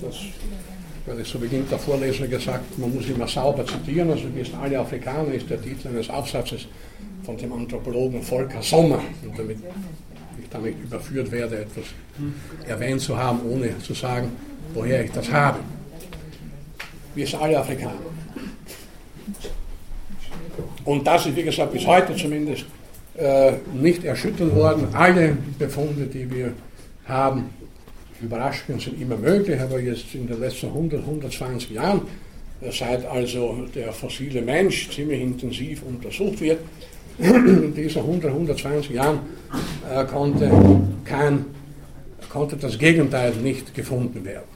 Das werde ich zu Beginn der Vorlesung gesagt, man muss immer sauber zitieren, also wir sind alle Afrikaner, ist der Titel eines Aufsatzes von dem Anthropologen Volker Sommer. Und damit ich damit überführt werde, etwas erwähnt zu haben, ohne zu sagen, woher ich das habe. Wir sind alle Afrikaner. Und das ist, wie gesagt, bis heute zumindest äh, nicht erschüttert worden. Alle Befunde, die wir haben, Überraschungen sind immer möglich, aber jetzt in den letzten 100, 120 Jahren, äh, seit also der fossile Mensch ziemlich intensiv untersucht wird, in diesen 100, 120 Jahren äh, konnte, kein, konnte das Gegenteil nicht gefunden werden.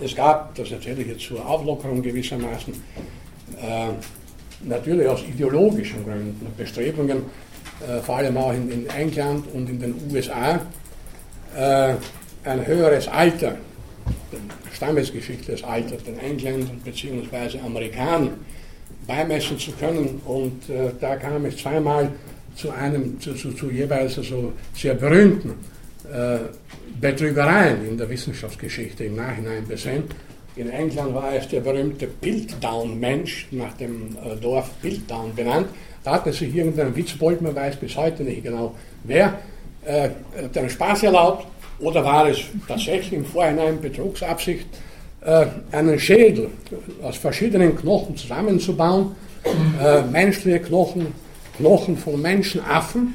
Es gab, das erzähle ich jetzt zur Auflockerung gewissermaßen, äh, natürlich aus ideologischen Gründen Bestrebungen, äh, vor allem auch in, in, England und in den USA, äh, ein höheres Alter, stammesgeschichtliches Alter den Engländern bzw. Amerikanern beimessen zu können. Und äh, da kam es zweimal zu einem, zu, zu, zu jeweils also sehr berühmten äh, Betrügereien in der Wissenschaftsgeschichte im Nachhinein besehen. In England war es der berühmte Piltdown-Mensch, nach dem äh, Dorf Piltdown benannt. Da hatte sich irgendein Witzbold, man weiß bis heute nicht genau wer, äh, den Spaß erlaubt, oder war es tatsächlich im Vorhinein Betrugsabsicht, einen Schädel aus verschiedenen Knochen zusammenzubauen, äh, menschliche Knochen, Knochen von Menschenaffen,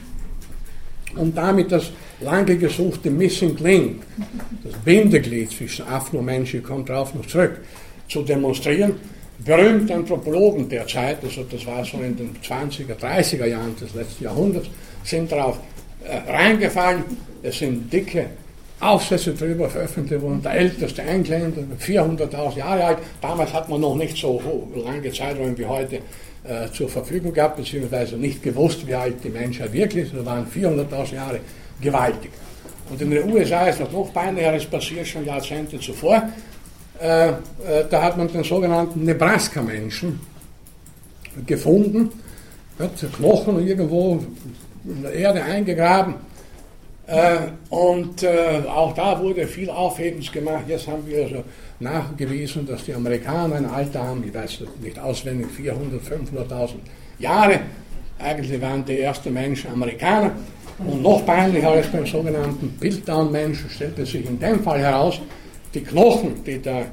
um damit das lange gesuchte Missing Link, das Bindeglied zwischen Affen und Menschen, ich komme darauf noch zurück, zu demonstrieren. Berühmte Anthropologen der Zeit, also das war so in den 20er, 30er Jahren des letzten Jahrhunderts, sind darauf äh, reingefallen. Es sind dicke Aufsätze darüber veröffentlicht worden. Der älteste Engländer, 400.000 Jahre alt. Damals hat man noch nicht so lange Zeiträume wie heute äh, zur Verfügung gehabt, beziehungsweise nicht gewusst, wie alt die Menschheit wirklich ist. Das waren 400.000 Jahre gewaltig. Und in den USA ist noch peinlicher, es passiert schon Jahrzehnte zuvor. Äh, äh, da hat man den sogenannten Nebraska-Menschen gefunden, hat Knochen irgendwo in der Erde eingegraben. Äh, und äh, auch da wurde viel Aufhebens gemacht. Jetzt haben wir also nachgewiesen, dass die Amerikaner ein Alter haben, ich weiß nicht auswendig, 400, 500.000 Jahre. Eigentlich waren die ersten Menschen Amerikaner. Und noch peinlicher als beim sogenannten Piltdown-Menschen stellte sich in dem Fall heraus, die Knochen, die da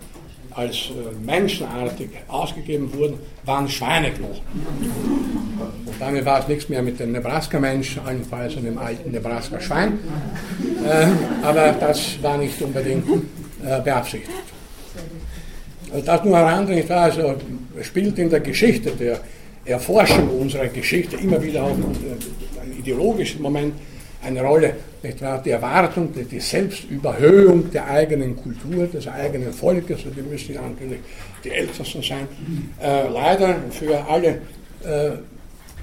als äh, menschenartig ausgegeben wurden, waren Schweineknochen. Und damit war es nichts mehr mit dem Nebraska-Mensch, allenfalls und dem alten Nebraska-Schwein. Äh, aber das war nicht unbedingt äh, beabsichtigt. Das nur anderes, also spielt in der Geschichte der Erforschung unserer Geschichte immer wieder auch ein ideologischer Moment eine Rolle, nicht wahr? die Erwartung, die, Selbstüberhöhung der eigenen Kultur, des eigenen Volkes, und die müssen ja natürlich die Ältesten sein. Äh, leider für alle, äh,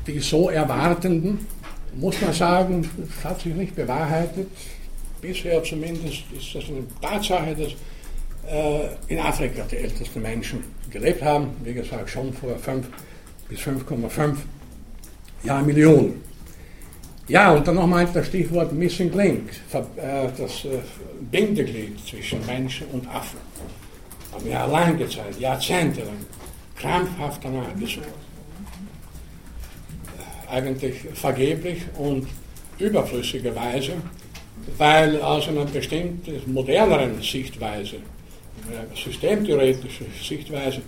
die so Erwartenden, muss man sagen, es hat sich nicht bewahrheitet. Bisher zumindest ist das eine Tatsache, dass äh, in Afrika die ältesten Menschen gelebt haben, wie gesagt, schon vor 5 bis 5,5 Jahrmillionen. Ja, und dann nochmal das Stichwort Missing Link, äh, das äh, Bindeglied zwischen Menschen und Affen. Haben wir lange Zeit, jahrzehntelang, krampfhaft danach gesucht. Eigentlich vergeblich und überflüssigerweise, weil aus einer bestimmten moderneren Sichtweise, äh, systemtheoretischer Sichtweise,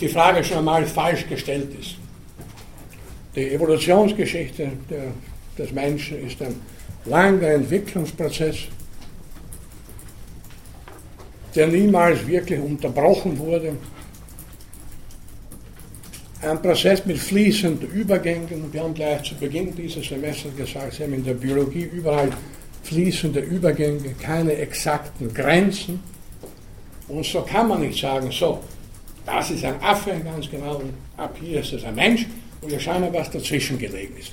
die Frage schon einmal falsch gestellt ist. Die Evolutionsgeschichte der des Menschen ist ein langer Entwicklungsprozess, der niemals wirklich unterbrochen wurde. Ein Prozess mit fließenden Übergängen. Wir haben gleich zu Beginn dieses Semesters gesagt, Sie haben in der Biologie überall fließende Übergänge, keine exakten Grenzen. Und so kann man nicht sagen, so, das ist ein Affe, ganz genau, und ab hier ist es ein Mensch, und wir schauen mal, was dazwischen gelegen ist.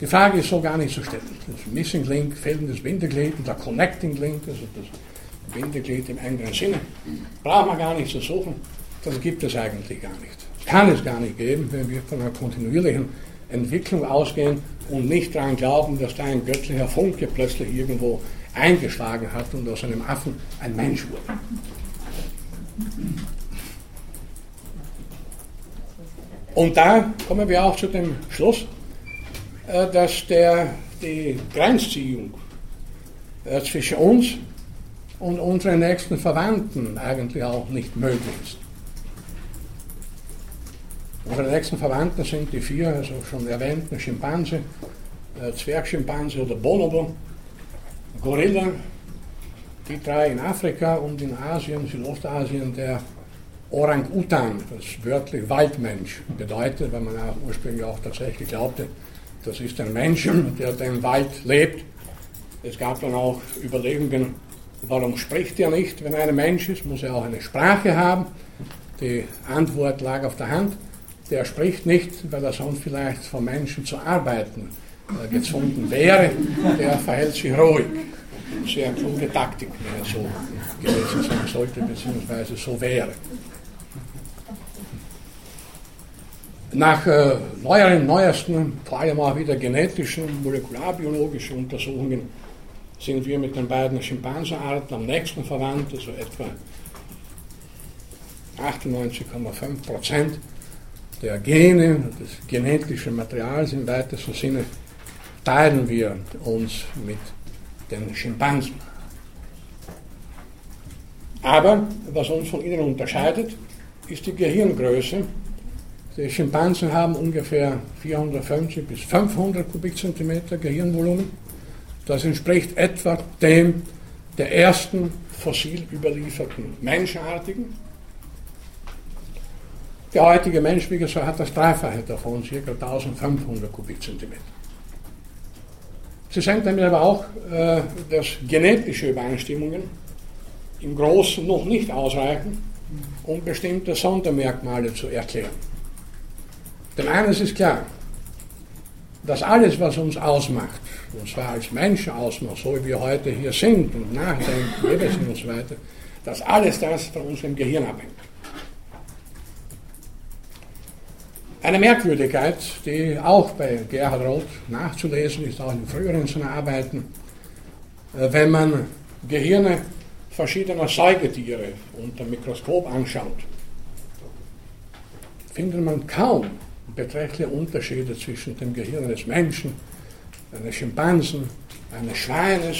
Die Frage ist so gar nicht zu stellen. Das Missing Link, fehlendes Bindeglied und der Connecting Link, also das Bindeglied im engeren Sinne, braucht man gar nicht zu suchen. Das gibt es eigentlich gar nicht. Kann es gar nicht geben, wenn wir von einer kontinuierlichen Entwicklung ausgehen und nicht daran glauben, dass da ein göttlicher Funke plötzlich irgendwo eingeschlagen hat und aus einem Affen ein Mensch wurde. Und da kommen wir auch zu dem Schluss, dass der, die Grenzziehung äh, zwischen uns und unseren nächsten Verwandten eigentlich auch nicht möglich ist. Unsere nächsten Verwandten sind die vier, also schon erwähnten Schimpanse, äh, Zwergschimpanse oder Bonobo, Gorilla, die drei in Afrika und in Asien, Südostasien der Orang-Utan, das wörtlich Waldmensch bedeutet, weil man auch ursprünglich auch tatsächlich glaubte, das ist ein Mensch, der im Wald lebt. Es gab dann auch Überlegungen, warum spricht er nicht, wenn er ein Mensch ist? Muss er auch eine Sprache haben? Die Antwort lag auf der Hand. der spricht nicht, weil er sonst vielleicht von Menschen zu arbeiten äh, gezwungen wäre, der verhält sich ruhig. Sehr kluge Taktik, wenn er so gewesen sein sollte, beziehungsweise so wäre. Nach äh, neueren, neuesten, vor allem auch wieder genetischen, molekularbiologischen Untersuchungen sind wir mit den beiden Schimpansenarten am nächsten verwandt, also etwa 98,5 Prozent der Gene, des genetischen Materials im weitesten Sinne, teilen wir uns mit den Schimpansen. Aber was uns von ihnen unterscheidet, ist die Gehirngröße. Die Schimpansen haben ungefähr 450 bis 500 Kubikzentimeter Gehirnvolumen. Das entspricht etwa dem der ersten fossil überlieferten Menschenartigen. Der heutige Mensch, wie gesagt, hat das Dreifache davon, ca. 1500 Kubikzentimeter. Sie sehen damit aber auch, äh, dass genetische Übereinstimmungen im Großen noch nicht ausreichen, um bestimmte Sondermerkmale zu erklären. Denn eines ist klar, dass alles, was uns ausmacht, und zwar als Menschen ausmacht, so wie wir heute hier sind und nachdenken, leben und so weiter, dass alles das von unserem Gehirn abhängt. Eine Merkwürdigkeit, die auch bei Gerhard Roth nachzulesen ist, auch in früheren seiner Arbeiten, äh, wenn man Gehirne verschiedener Säugetiere unter dem Mikroskop anschaut, findet man kaum beträchtliche Unterschiede zwischen dem Gehirn eines Menschen, eines Schimpansen, eines Schweines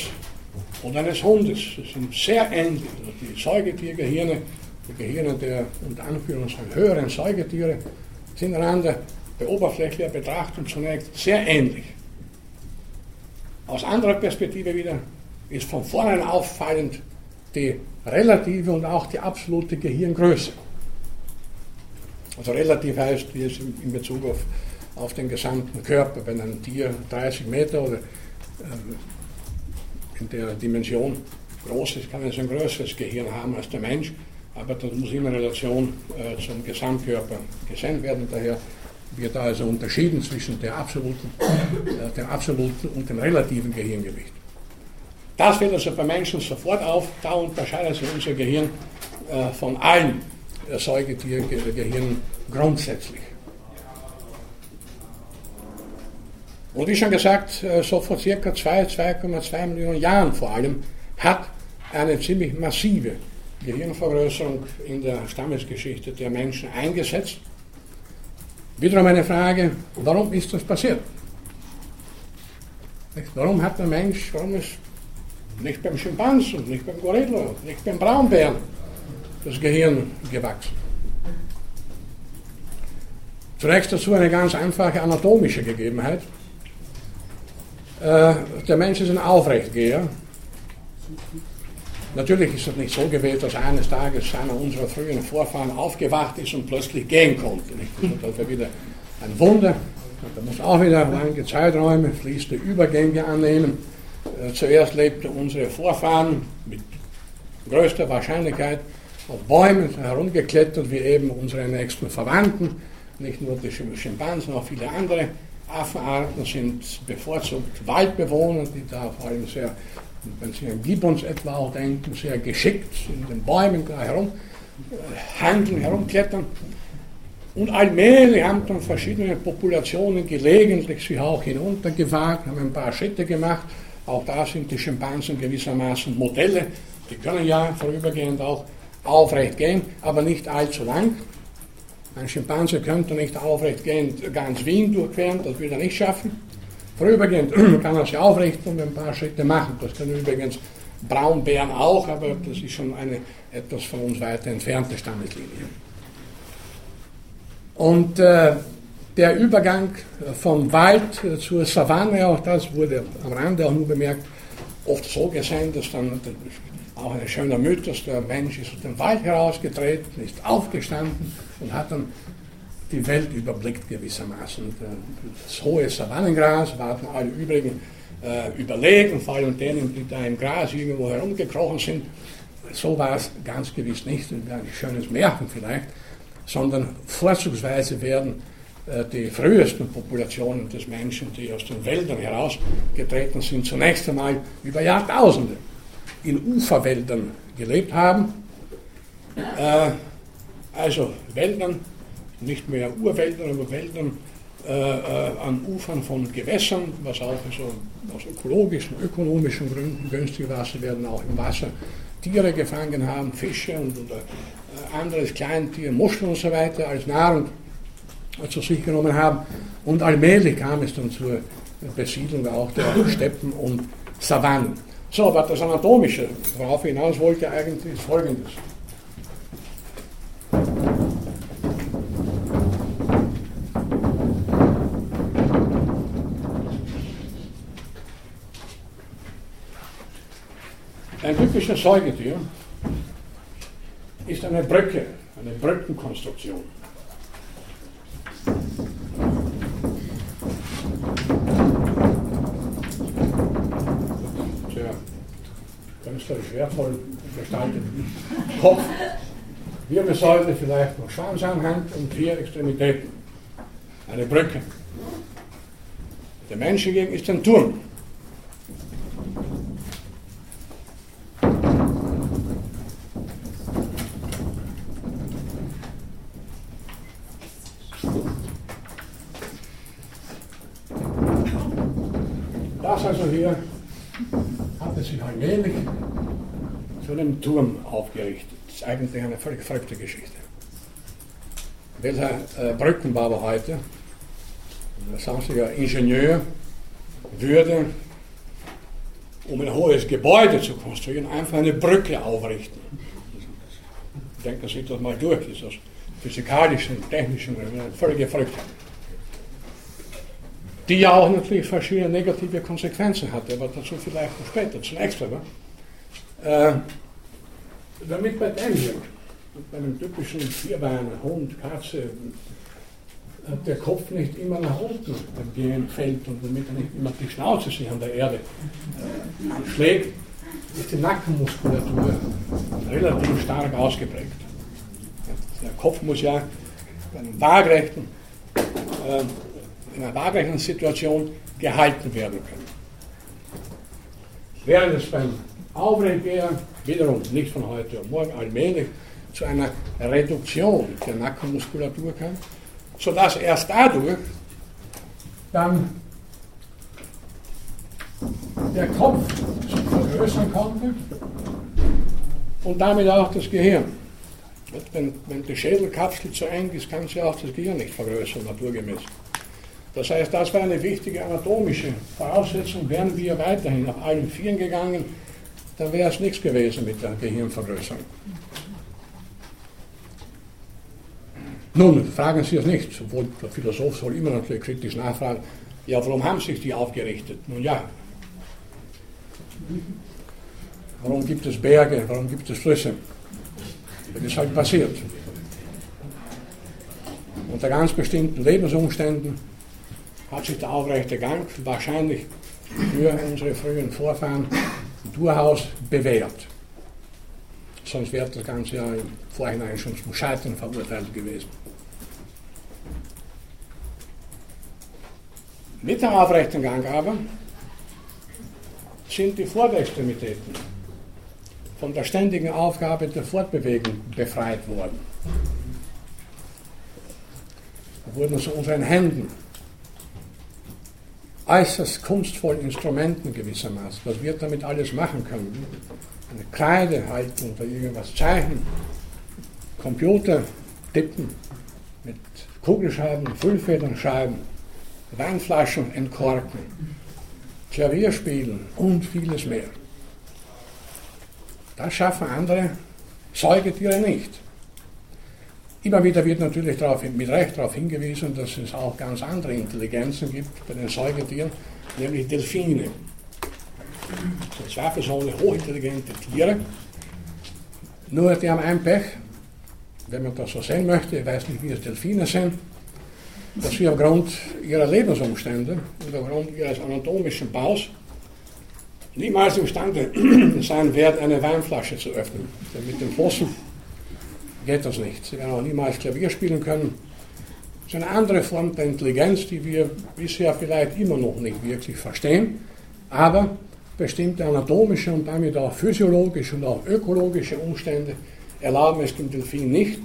und eines Hundes. Sie sind sehr ähnlich. Also die Säugetiergehirne, die Gehirne der unter Anführungszeichen höheren Säugetiere, sind einander bei oberflächlicher Betrachtung zunächst sehr ähnlich. Aus anderer Perspektive wieder ist von vornherein auffallend die relative und auch die absolute Gehirngröße. Also relativ heißt jetzt in Bezug auf, auf den gesamten Körper, wenn ein Tier 30 Meter oder ähm, in der Dimension groß ist, kann es ein größeres Gehirn haben als der Mensch aber das muss immer in Relation äh, zum Gesamtkörper gesehen werden. Daher wird also unterschieden zwischen der absoluten, äh, dem absoluten und dem relativen Gehirngewicht. Das fällt also bei Menschen sofort auf, da unterscheidet sich unser Gehirn äh, von allen äh, Säugetiergehirnen grundsätzlich. Und wie schon gesagt, äh, so vor circa 2, 2,2 Millionen Jahren vor allem hat eine ziemlich massive Gehirnvergrößerung in der Stammesgeschichte der Menschen eingesetzt. Wiederum eine Frage, warum ist das passiert? Warum hat der Mensch, warum ist nicht beim Schimpansen, nicht beim Gorilla, nicht beim Braunbären das Gehirn gewachsen? Zunächst dazu eine ganz einfache anatomische Gegebenheit. Äh, der Mensch ist ein Aufrechtgeher Natürlich ist es nicht so gewesen, dass eines Tages einer unserer frühen Vorfahren aufgewacht ist und plötzlich gehen konnte. Also das wäre wieder ein Wunder. Da muss auch wieder lange Zeiträume, fließende Übergänge annehmen. Äh, zuerst lebten unsere Vorfahren mit größter Wahrscheinlichkeit auf Bäumen herumgeklettert, wie eben unsere nächsten Verwandten. Nicht nur die Schimpansen, auch viele andere Affenarten sind bevorzugt Waldbewohner, die da vor allem sehr wenn Sie an Gibbons etwa auch denken, sehr geschickt in den Bäumen herum äh, handeln, herumklettern. Und allmählich haben dann verschiedene Populationen gelegentlich sich auch hinuntergewagt, haben ein paar Schritte gemacht. Auch da sind die Schimpansen gewissermaßen Modelle. Die können ja vorübergehend auch aufrecht gehen, aber nicht allzu lang. Ein Schimpanse könnte nicht aufrecht gehen, ganz Wien durchqueren, das würde er nicht schaffen. Vorübergehend kann er sich aufrichten und ein paar Schritte machen. Das können übrigens Braunbären auch, aber das ist schon eine etwas von uns weiter entfernte Stammeslinie. Und äh, der Übergang von Wald zur Savanne, auch das wurde am Rande auch nur bemerkt, oft so gesehen, dass dann auch ein schöner Mythos, der Mensch ist aus dem Wald herausgetreten, ist aufgestanden und hat dann die Welt überblickt gewissermaßen. Das hohe Savannengras waren alle übrigen äh, überlegen, vor allem denen, die da im Gras irgendwo herumgekrochen sind. So war es ganz gewiss nicht. Ein schönes Märchen vielleicht. sondern vorzugsweise werden äh, die frühesten Populationen des Menschen, die aus den Wäldern herausgetreten sind, zunächst einmal über Jahrtausende in Uferwäldern gelebt haben. Äh, also Wäldern, nicht mehr Urwäldern, aber Wäldern äh, äh, an Ufern von Gewässern, was auch also aus ökologischen, ökonomischen Gründen günstig war. Sie werden auch im Wasser Tiere gefangen haben, Fische und, und äh, anderes Kleintier, Muscheln und so weiter als Nahrung zu sich genommen haben. Und allmählich kam es dann zur Besiedlung auch der Steppen und Savannen. So, aber das Anatomische, worauf ich hinaus wollte, eigentlich ist folgendes. Ein typisches Säugetier ist eine Brücke, eine Brückenkonstruktion. Künstlerisch schwervoll gestalteten Kopf, Wirbelsäule, vielleicht noch Schwanzanhang und vier Extremitäten. Eine Brücke. Der Mensch hingegen ist ein Turm. hier hat es sich allmählich zu einem Turm aufgerichtet. Das ist eigentlich eine völlig verrückte Geschichte. Welcher äh, Brückenbauer heute, ein samstiger Ingenieur, würde, um ein hohes Gebäude zu konstruieren, einfach eine Brücke aufrichten. Denken Sie das mal durch, das ist aus physikalischen, technischen völlige Verrücktheit die ja auch natürlich verschiedene negative Konsequenzen hatte, aber dazu vielleicht später. Zunächst aber, äh, damit bei dem hier, bei einem typischen Vierbeiner, Hund, Katze, der Kopf nicht immer nach unten gehen fällt und damit er nicht immer die Schnauze sich an der Erde äh, schlägt, ist die Nackenmuskulatur relativ stark ausgeprägt. Der Kopf muss ja bei einem waagrechten äh, einer waagrechten Situation gehalten werden können. Während es beim Aufrechtgehen wiederum nicht von heute auf morgen allmählich zu einer Reduktion der Nackenmuskulatur kam, sodass erst dadurch dann der Kopf sich vergrößern konnte und damit auch das Gehirn. Wenn, wenn die Schädelkapsel zu eng ist, kann sie auch das Gehirn nicht vergrößern, naturgemäß. Das heißt, das war eine wichtige anatomische Voraussetzung. Wären wir weiterhin auf allen Vieren gegangen, dann wäre es nichts gewesen mit der Gehirnvergrößerung. Nun, fragen Sie es nicht, obwohl der Philosoph soll immer natürlich kritisch nachfragen, ja, warum haben sich die aufgerichtet? Nun ja, warum gibt es Berge, warum gibt es Flüsse? Das ist halt passiert. Unter ganz bestimmten Lebensumständen hat sich der aufrechte Gang wahrscheinlich für unsere frühen Vorfahren durchaus bewährt. Sonst wäre das Ganze ja im Vorhinein schon zum Scheitern verurteilt gewesen. Mit dem aufrechten Gang aber sind die Vorderextremitäten von der ständigen Aufgabe der Fortbewegung befreit worden. Da wurden zu unseren Händen äußerst kunstvollen Instrumenten gewissermaßen, was wir damit alles machen können. Eine Kreide halten oder irgendwas zeichnen, Computer tippen, mit Kugelscheiben, Füllfedern schreiben, Weinflaschen entkorken, Klavier spielen und vieles mehr. Das schaffen andere Säugetiere nicht. Immer wieder wird natürlich darauf, mit Recht darauf hingewiesen, dass es auch ganz andere Intelligenzen gibt bei den Säugetieren, nämlich Delfine. Das sind zweifelsohne hochintelligente Tiere. Nur die haben ein Pech, wenn man das so sehen möchte, ich weiß nicht, wie es Delfine sind, dass sie aufgrund ihrer Lebensumstände und aufgrund ihres anatomischen Baus niemals imstande sein werden, eine Weinflasche zu öffnen. Denn mit den Flossen geht das nicht. Sie werden auch niemals Klavier spielen können. Das ist eine andere Form der Intelligenz, die wir bisher vielleicht immer noch nicht wirklich verstehen, aber bestimmte anatomische und damit auch physiologische und auch ökologische Umstände erlauben es dem Delfin nicht,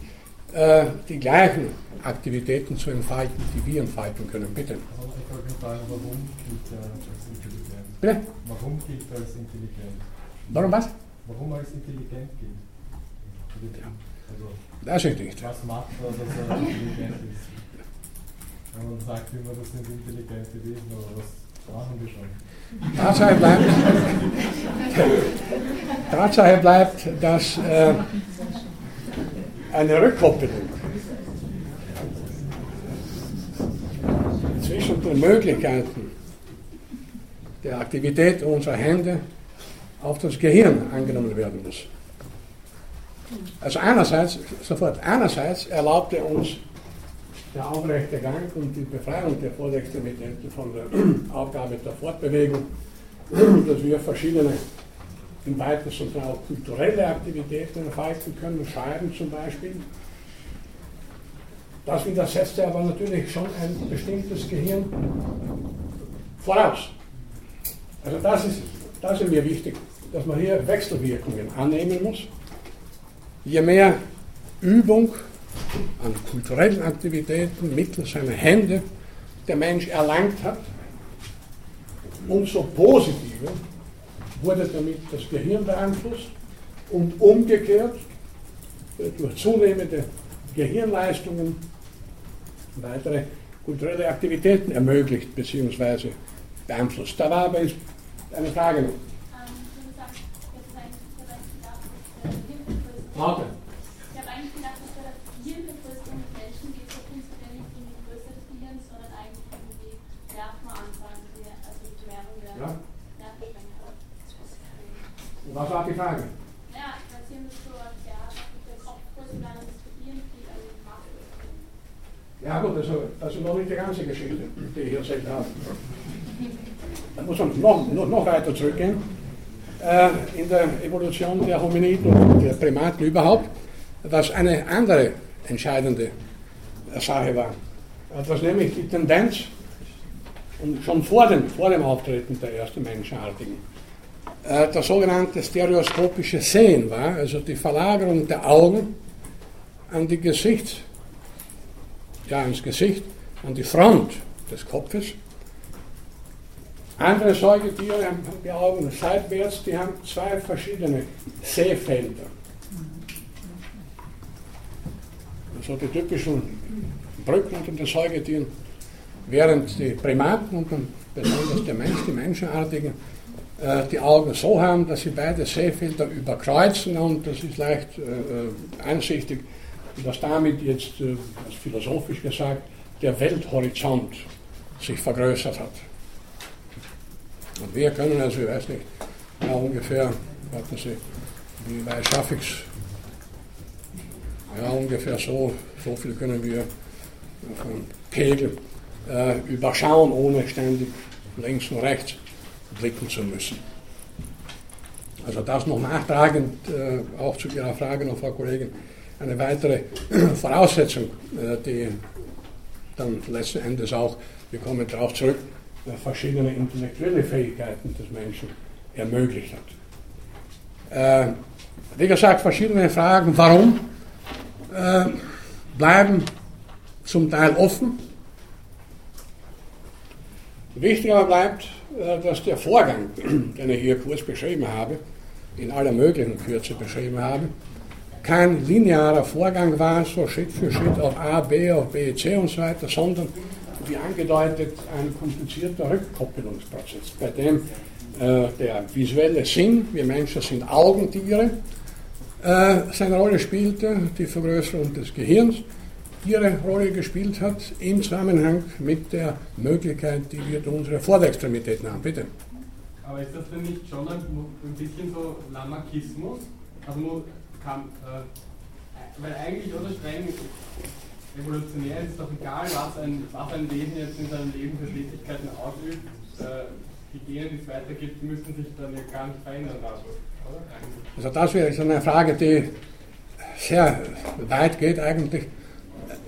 äh, die gleichen Aktivitäten zu entfalten, die wir entfalten können. Bitte. Also ich wollte fragen, warum gilt er als intelligent? Bitte? Warum gilt er als intelligent? Warum was? Warum er als intelligent gilt? Also, Das ist nicht. was macht er, dass er intelligent ist? Wenn man sagt immer, das sind intelligente Wesen, aber was machen die schon? Tatsache bleibt, Tatsache bleibt dass äh, eine Rückkoppelung zwischen den Möglichkeiten der Aktivität unserer Hände auf das Gehirn angenommen werden muss. Also einerseits, sofort, einerseits erlaubt er uns der aufrechte Gang und die Befreiung der Vorderextremitäten von der Aufgabe der Fortbewegung, dass wir verschiedene, im weitesten Sinne auch kulturelle Aktivitäten entfalten können, Schreiben zum Beispiel. Das widersetzt aber natürlich schon ein bestimmtes Gehirn voraus. Also das ist, das ist mir wichtig, dass man hier Wechselwirkungen annehmen muss. Je mehr Übung an kulturellen Aktivitäten mittels seiner Hände der Mensch erlangt hat, umso positiver wurde damit das Gehirn beeinflusst und umgekehrt durch zunehmende Gehirnleistungen weitere kulturelle Aktivitäten ermöglicht bzw. beeinflusst. Da war aber eine Frage noch. Lauter. Ich habe eigentlich gedacht, dass bei der Hirnvergrößerung mit Menschen geht es ja prinzipiell nicht um die Größe des Gehirns, sondern eigentlich um die Nervenanzahl, die- also die Vermehrung der Ja. Nervenstränge. Und was war die Frage? Ja, das Hirn ist so, ja, der Kopf größer bleibt als das Gehirn, die also Masse ist. Ja gut, also, das ist noch nicht die ganze Geschichte, die habe. Da muss man noch, noch, noch weiter zurückgehen. Äh, in der Evolution der Hominiden und der Primaten überhaupt, was eine andere entscheidende Sache war. Das nämlich die Tendenz, und schon vor dem, vor dem Auftreten der ersten Menschenartigen, äh, das sogenannte stereoskopische Sehen war, also die Verlagerung der Augen an die Gesichts, ja, ins Gesicht, an die Front des Kopfes. Andere Säugetiere haben die Augen seitwärts, die haben zwei verschiedene Sehfelder. Also die typischen Brücken unter den Säugetieren, während die Primaten und besonders der Mensch, die Menschenartigen, äh, die Augen so haben, dass sie beide Sehfelder überkreuzen und das ist leicht äh, äh, einsichtig, dass damit jetzt, äh, philosophisch gesagt, der Welthorizont sich vergrößert hat. Und wir können also, ich weiß nicht, ja, ungefähr, warten Sie, wie weit schaffe ich es? Ja, ungefähr so, so viel können wir von Pegel äh, überschauen, ohne ständig links und rechts blicken zu müssen. Also das noch nachtragend, äh, auch zu Ihrer Frage noch, Frau Kollegin, eine weitere Voraussetzung, äh, die dann letzten Endes auch, wir kommen darauf zurück, verschiedene intellektuelle Fähigkeiten des Menschen ermöglicht hat. Äh, wie gesagt, verschiedene Fragen, warum, äh, bleiben zum Teil offen. Wichtig aber bleibt, äh, dass der Vorgang, den ich hier kurz beschrieben habe, in aller möglichen Kürze beschrieben habe, kein linearer Vorgang war, so Schritt für Schritt auf A, B, auf B, C und so weiter, sondern wie angedeutet ein komplizierter Rückkoppelungsprozess, bei dem äh, der visuelle Sinn, wir Menschen sind Augentiere, äh, seine Rolle spielte, die Vergrößerung des Gehirns ihre Rolle gespielt hat im Zusammenhang mit der Möglichkeit, die wir durch unsere Vorderextremitäten haben. Bitte. Aber ist das denn nicht schon ein, ein bisschen so Lamarckismus? Also kann, äh, weil eigentlich oder streng evolutionär ist doch egal, was ein, was ein Wesen jetzt in seinem Leben für Tätigkeiten ausübt. Äh, die Gene, die es weitergibt, müssen sich dann ja gar nicht verändern? Eigentlich. Also das wäre jetzt eine Frage, die sehr weit geht eigentlich.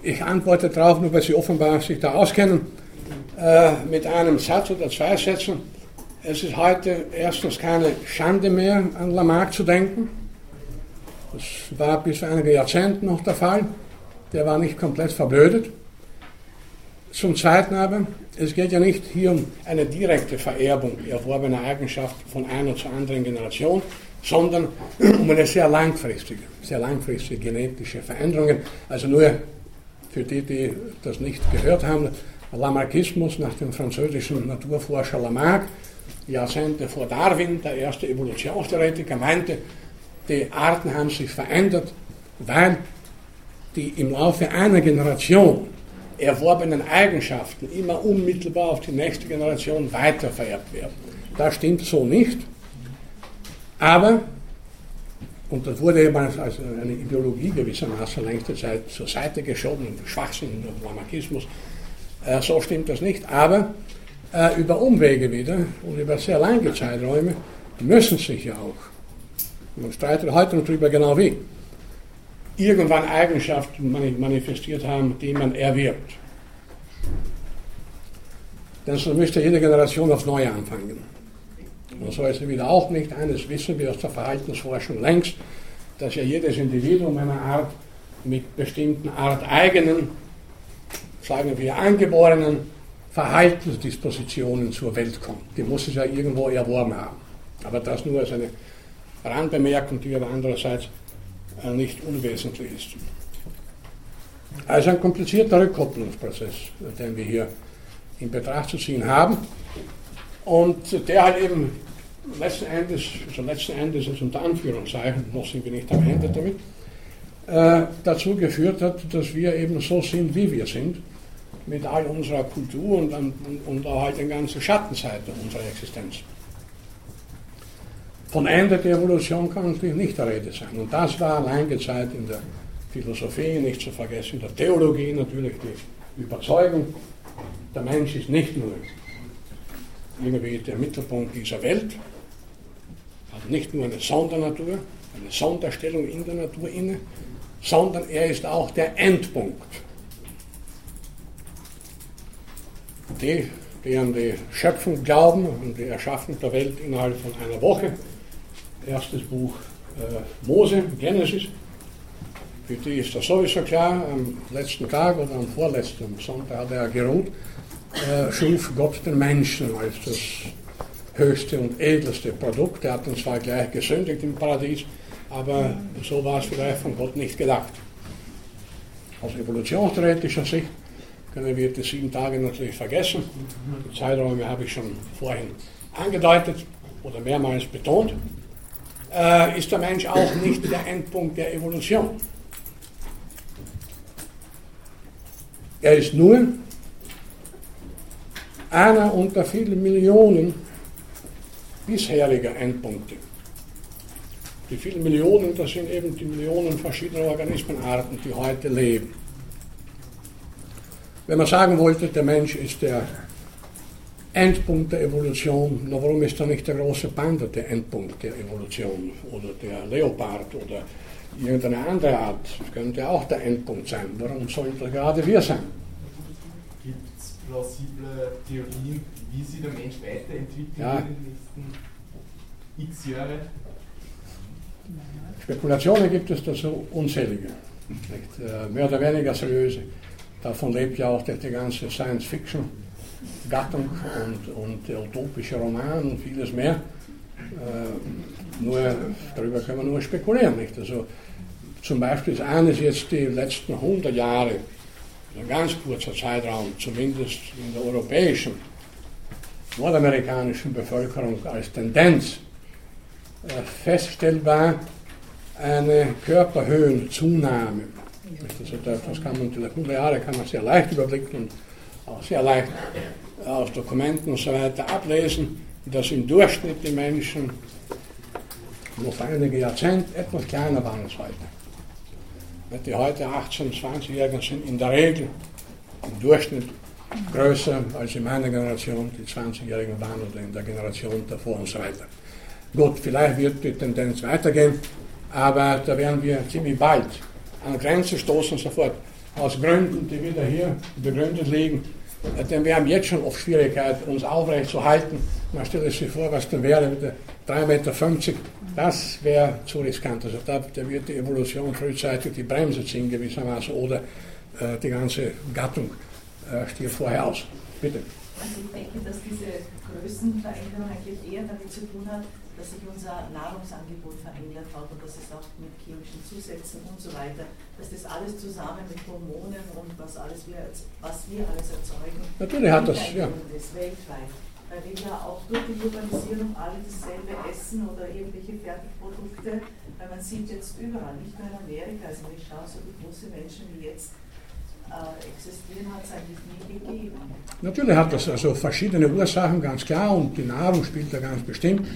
Ich antworte darauf, nur weil Sie offenbar sich da auskennen, äh, mit einem Satz oder zwei Sätzen. Es ist heute erstens keine Schande mehr, an Lamarck zu denken. Das war bis vor einigen Jahrzehnten noch der Fall. Der war nicht komplett verblödet. Zum Zweiten aber, es geht ja nicht hier um eine direkte Vererbung erworbener Eigenschaften von einer zur anderen Generation, sondern um eine sehr langfristige, sehr langfristige genetische Veränderungen. Also nur für die, die das nicht gehört haben, Lamarckismus nach dem französischen Naturforscher Lamarck, Jahrzehnte vor Darwin, der erste Evolutionstheoretiker, meinte, die Arten haben sich verändert, weil die im Laufe einer Generation erworbenen Eigenschaften immer unmittelbar auf die nächste Generation weitervererbt werden. Das stimmt so nicht. Aber, und das wurde eben als eine Ideologie gewissermaßen längste Zeit zur Seite geschoben, Schwachsinn, Lamarckismus, äh, so stimmt das nicht. Aber äh, über Umwege wieder und über sehr lange Zeiträume müssen sich ja auch, man streitet heute noch darüber genau wie, irgendwann Eigenschaften manifestiert haben, die man erwirbt. Denn so müsste jede Generation aufs Neue anfangen. Und so ist es wieder auch nicht. Eines wissen wir aus der Verhaltensforschung längst, dass ja jedes Individuum einer Art mit bestimmten arteigenen, sagen wir angeborenen Verhaltensdispositionen zur Welt kommt. Die muss es ja irgendwo erworben haben. Aber das nur als eine Randbemerkung, die aber andererseits nicht unwesentlich ist. Also ein komplizierter Rückkopplungsprozess, den wir hier in Betracht zu ziehen haben. Und der halt eben letzten Endes, also letzten Endes ist unter Anführungszeichen, noch sind wir nicht am Ende damit, äh, dazu geführt hat, dass wir eben so sind, wie wir sind, mit all unserer Kultur und, und, und auch halt den ganzen Schattenseiten unserer Existenz. Von Ende der Evolution kann natürlich nicht der Rede sein. Und das war lange Zeit in der Philosophie, nicht zu vergessen, in der Theologie natürlich die Überzeugung, der Mensch ist nicht nur irgendwie der Mittelpunkt dieser Welt, hat nicht nur eine Sondernatur, eine Sonderstellung in der Natur inne, sondern er ist auch der Endpunkt. Die, die an die Schöpfung glauben und die Erschaffung der Welt innerhalb von einer Woche erstes Buch äh, Mose, Genesis. Für die ist das sowieso klar. Am letzten Tag oder am vorletzten Sonntag hat er geruht, äh, schuf Gott den Menschen als das höchste und edelste Produkt. Er hat uns zwar gleich gesündigt im Paradies, aber so war es vielleicht von Gott nicht gedacht. Aus evolutionstheoretischer Sicht können wir die sieben Tage natürlich vergessen. Die Zeiträume habe ich schon vorhin angedeutet oder mehrmals betont äh, ist der Mensch auch nicht der Endpunkt der Evolution. Er ist nur einer unter vielen Millionen bisheriger Endpunkte. Die vielen Millionen, das sind eben die Millionen verschiedener Organismenarten, die heute leben. Wenn man sagen wollte, der Mensch ist der Endpunkt der Evolution. Na, warum ist da nicht der große Panda der Endpunkt der Evolution? Oder der Leopard oder irgendeine andere Art? Das könnte auch der Endpunkt sein. Warum sollen das gerade wir sein? Gibt es plausible Theorien, wie sich der Mensch weiterentwickelt ja. in den nächsten x Jahre? Spekulationen gibt es dazu unzählige. Nicht? Äh, mehr oder weniger seriöse. Davon lebt ja auch die ganze Science Fiction Gattung und, und der utopische Roman und vieles mehr. Äh, nur, darüber können wir nur spekulieren. Nicht? Also, zum Beispiel ist eines jetzt die letzten 100 Jahre, ein ganz kurzer Zeitraum, zumindest in der europäischen, nordamerikanischen Bevölkerung als Tendenz äh, feststellbar eine Körperhöhenzunahme. Also das kann man, 100 Jahre kann man sehr leicht überblicken und auch sehr leicht aus Dokumenten und so weiter ablesen, dass im Durchschnitt die Menschen noch vor einigen Jahrzehnten etwas kleiner waren als heute. Die heute 18-, 20-Jährigen sind in der Regel im Durchschnitt größer als in meiner Generation die 20-Jährigen waren oder in der Generation davor und so weiter. Gut, vielleicht wird die Tendenz weitergehen, Aber da werden wir ziemlich bald an Grenzen stoßen, sofort. Aus Gründen, die wieder hier begründet liegen. Denn wir haben jetzt schon oft Schwierigkeiten, uns aufrecht zu halten. Man stellt sich vor, was dann wäre mit der 3,50 Meter. Das wäre zu riskant. Also da, da, wird die Evolution frühzeitig die Bremse ziehen gewissermaßen oder äh, die ganze Gattung äh, stirbt vorher aus. Bitte. Also ich denke, dass diese Größenveränderung eigentlich eher damit zu tun hat, dass sich unser Nahrungsangebot verändert hat und dass es auch mit chemischen Zusätzen und so weiter, dass das alles zusammen mit Hormonen und was alles wir, was wir alles erzeugen, natürlich hat das ja. ist weltweit. Weil wir ja auch durch die Globalisierung alle dasselbe essen oder irgendwelche Fertigprodukte, weil man sieht jetzt überall, nicht nur in Amerika, also ich schaue so die große Menschen wie jetzt äh, existieren hat es eigentlich nie gegeben. Natürlich hat das also verschiedene Ursachen, ganz klar, und die Nahrung spielt da ganz bestimmt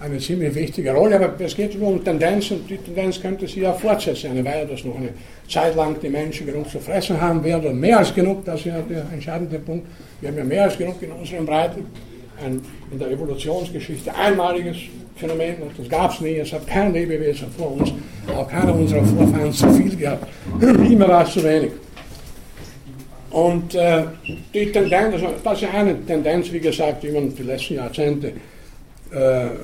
eine ziemlich wichtige Rolle, aber es geht um Tendenzen, die Tendenz könnte sich ja fortsetzen, eine Weile, dass noch eine Zeit lang die Menschen genug zu fressen haben werden, und mehr als genug, das ist ja der entscheidende Punkt, wir haben ja mehr als genug in unseren Breiten, ein in der Evolutionsgeschichte einmaliges Phänomen, das gab es nie, es hat kein Lebewesen vor uns, auch keiner unserer Vorfahren zu viel gehabt, immer war es zu wenig. Und äh, die Tendenz, also das ist eine Tendenz, wie gesagt, die man die letzten Jahrzehnte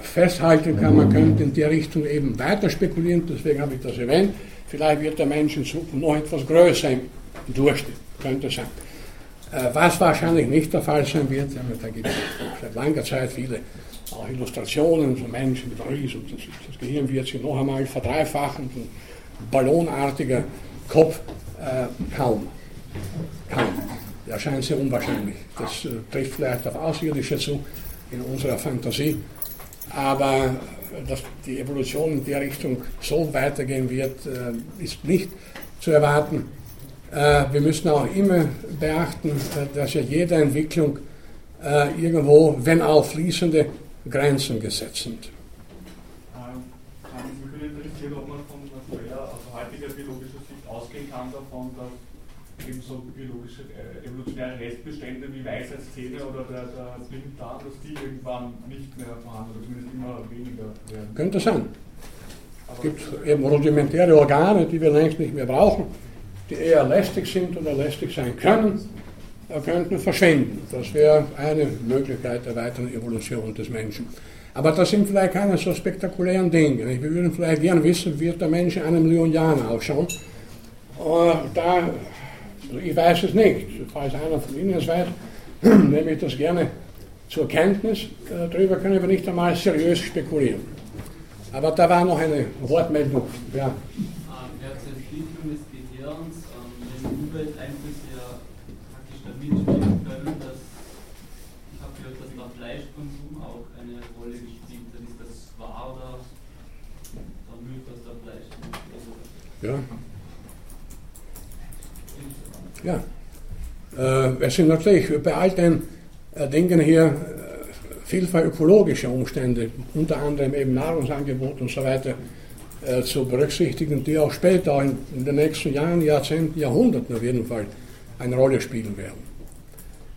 festhalten kann. Man könnte in die Richtung eben weiter spekulieren, deswegen habe ich das erwähnt. Vielleicht wird der Mensch in Zukunft noch etwas größer im Durchschnitt, könnte sein. Äh, was wahrscheinlich nicht der Fall sein wird, da gibt es seit langer Zeit viele auch Illustrationen von Menschen mit Ries und das, Gehirn wird sich noch einmal verdreifachen, ein ballonartiger Kopf äh, kaum kann. Das scheint sehr unwahrscheinlich. Das äh, trifft vielleicht auf Außerirdische zu in unserer Fantasie. Aber dass die Evolution in der Richtung so weitergehen wird, äh, ist nicht zu erwarten. Äh, wir müssen auch immer beachten, äh, dass ja jede Entwicklung irgendwo, wenn auch fließende, Grenzen gesetzt sind. Ähm, mich würde interessieren, ob man von also heutiger biologischer Sicht ausgehen kann davon, dass eben so biologische, äh, evolutionäre Restbestände wie Weisheitszähne oder der, der Blinddarm, dass die irgendwann nicht mehr vorhanden oder zumindest immer weniger werden. Könnte sein. Es gibt eben rudimentäre Organe, die wir längst nicht mehr brauchen, die eher lästig sind oder lästig sein können, äh, könnten verschwinden. Das wäre eine Möglichkeit der weiteren Evolution des Menschen. Aber das sind vielleicht keine so spektakulären Dinge. Wir würden vielleicht gerne wissen, wie wird der Mensch in einer Million Jahren ausschauen. Und da ich weiß es nicht. Falls einer von Ihnen es weiß, nehme ich das gerne zur Kenntnis. Äh, darüber können wir nicht einmal seriös spekulieren. Aber da war noch eine Wortmeldung. Ja. Der Zerstörung des Gehirns, wenn Umwelteinflüsse ja praktisch damit spielen können, dass ich habe gehört, dass der Fleischkonsum auch eine Rolle gespielt hat. Ist das wahr oder der Mythos der Fleischkonsum? Ja. Ja. Äh, es sind natürlich bei all den äh, Dingen hier äh, vielfach ökologische Umstände, unter anderem eben Nahrungsangebot und so weiter, äh, zu berücksichtigen, die auch später in, in, den nächsten Jahren, Jahrzehnten, Jahrhunderten auf jeden Fall eine Rolle spielen werden.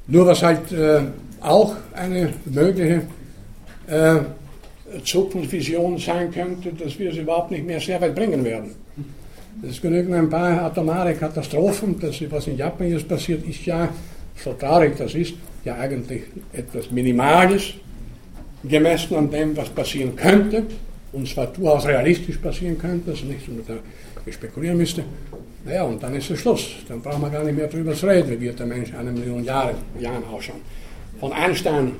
Nur was halt äh, auch eine mögliche äh, Zukunftsvision sein könnte, dass wir es überhaupt nicht mehr sehr weit bringen werden. Es genügen ein paar atomare Katastrophen. Das, was in Japan jetzt passiert, ist ja, so traurig das ist, ja eigentlich etwas Minimales, gemessen an dem, was passieren könnte, und zwar durchaus realistisch passieren könnte, also nicht, damit wir spekulieren müsste. Naja, und dann ist es Schluss. Dann brauchen wir gar nicht mehr darüber zu reden, wie wird der Mensch eine Million Jahre, Jahren ausschauen. Von Einstein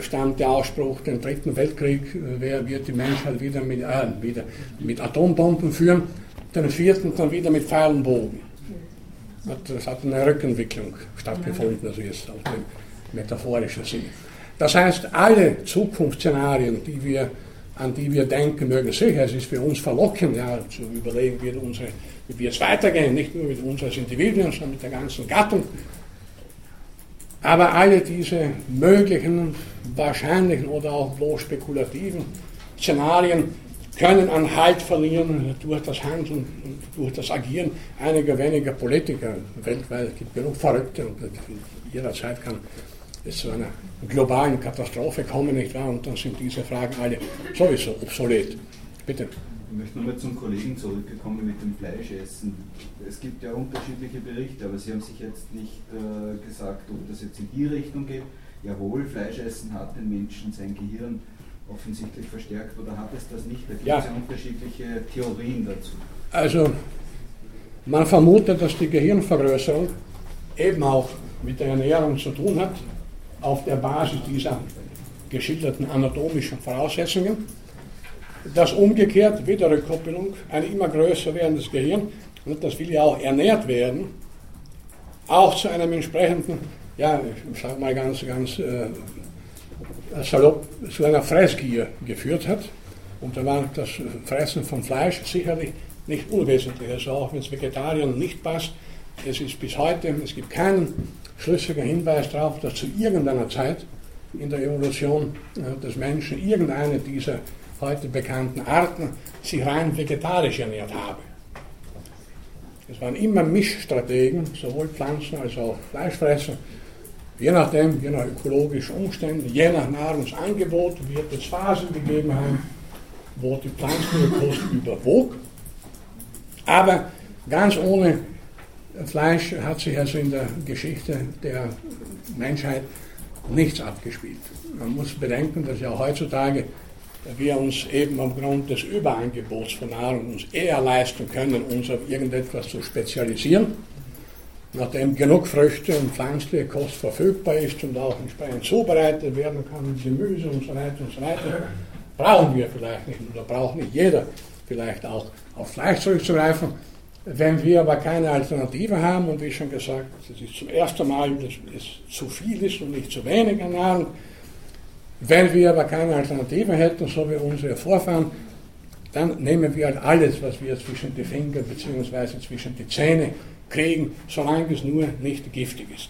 stammt der Ausspruch, den dritten Weltkrieg äh, wird die Menschheit wieder mit, äh, wieder mit Atombomben führen den vierten dann wieder mit Pfeil und Bogen. Es hat eine Rückentwicklung stattgefunden, also jetzt aus dem metaphorischen Sinne. Das heißt, alle Zukunftsszenarien, die wir, an die wir denken mögen, sicher, es ist für uns verlockend, ja, zu überlegen, wie, unsere, wie es weitergehen, nicht nur mit uns als Individuen, sondern mit der ganzen Gattung. Aber alle diese möglichen, wahrscheinlichen oder auch bloß spekulativen Szenarien können an Halt verlieren durch das Handeln durch das Agieren einiger weniger Politiker weltweit. Es gibt genug Verrückte und jederzeit kann es zu einer globalen Katastrophe kommen, nicht wahr? Und dann sind diese Fragen alle sowieso obsolet. Bitte. Ich möchte nochmal zum Kollegen zurückgekommen mit dem Fleischessen. Es gibt ja unterschiedliche Berichte, aber Sie haben sich jetzt nicht äh, gesagt, ob das jetzt in die Richtung geht. Jawohl, Fleischessen hat den Menschen sein Gehirn offensichtlich verstärkt oder hat es das nicht? Da gibt es ja. ja unterschiedliche Theorien dazu. Also, man vermutet, dass die Gehirnvergrößerung eben auch mit der Ernährung zu tun hat, auf der Basis dieser geschilderten anatomischen Voraussetzungen dass umgekehrt, wieder Rückkopplung, ein immer größer werdendes Gehirn, und das will ja auch ernährt werden, auch zu einem entsprechenden, ja, ich sage mal ganz, ganz äh, salopp, zu einer Fressgier geführt hat. Und da war das Fressen von Fleisch sicherlich nicht unwesentlich. Also auch wenn es Vegetariern nicht passt, es ist bis heute, es gibt keinen schlüssigen Hinweis darauf, dass zu irgendeiner Zeit in der Evolution äh, des Menschen irgendeine dieser heute bekannten Arten sich rein vegetarisch ernährt habe. Es waren immer Mischstrategen, sowohl Pflanzen als auch Fleischfresser. Je nachdem, je nach ökologischen Umständen, je nach Nahrungsangebot wird es Phasen gegeben haben, wo die Pflanzenkost überwog. Aber ganz ohne Fleisch hat sich also in der Geschichte der Menschheit nichts abgespielt. Man muss bedenken, dass ja heutzutage wir uns eben aufgrund des Überangebots von Nahrung uns eher leisten können, uns auf irgendetwas zu spezialisieren. Nachdem genug Früchte und pflanzliche Kost verfügbar ist und auch entsprechend zubereitet werden kann, Gemüse und so weiter und so weiter, brauchen wir vielleicht nicht, oder braucht nicht jeder vielleicht auch auf Fleisch zurückzugreifen. Wenn wir aber keine Alternative haben, und wie schon gesagt, es ist zum ersten Mal, dass es zu viel ist und nicht zu wenig an Nahrung, wenn wir aber keine Alternative hätten, so wie unsere Vorfahren, dann nehmen wir halt alles, was wir zwischen die Finger bzw. zwischen die Zähne kriegen, solange es nur nicht giftig ist.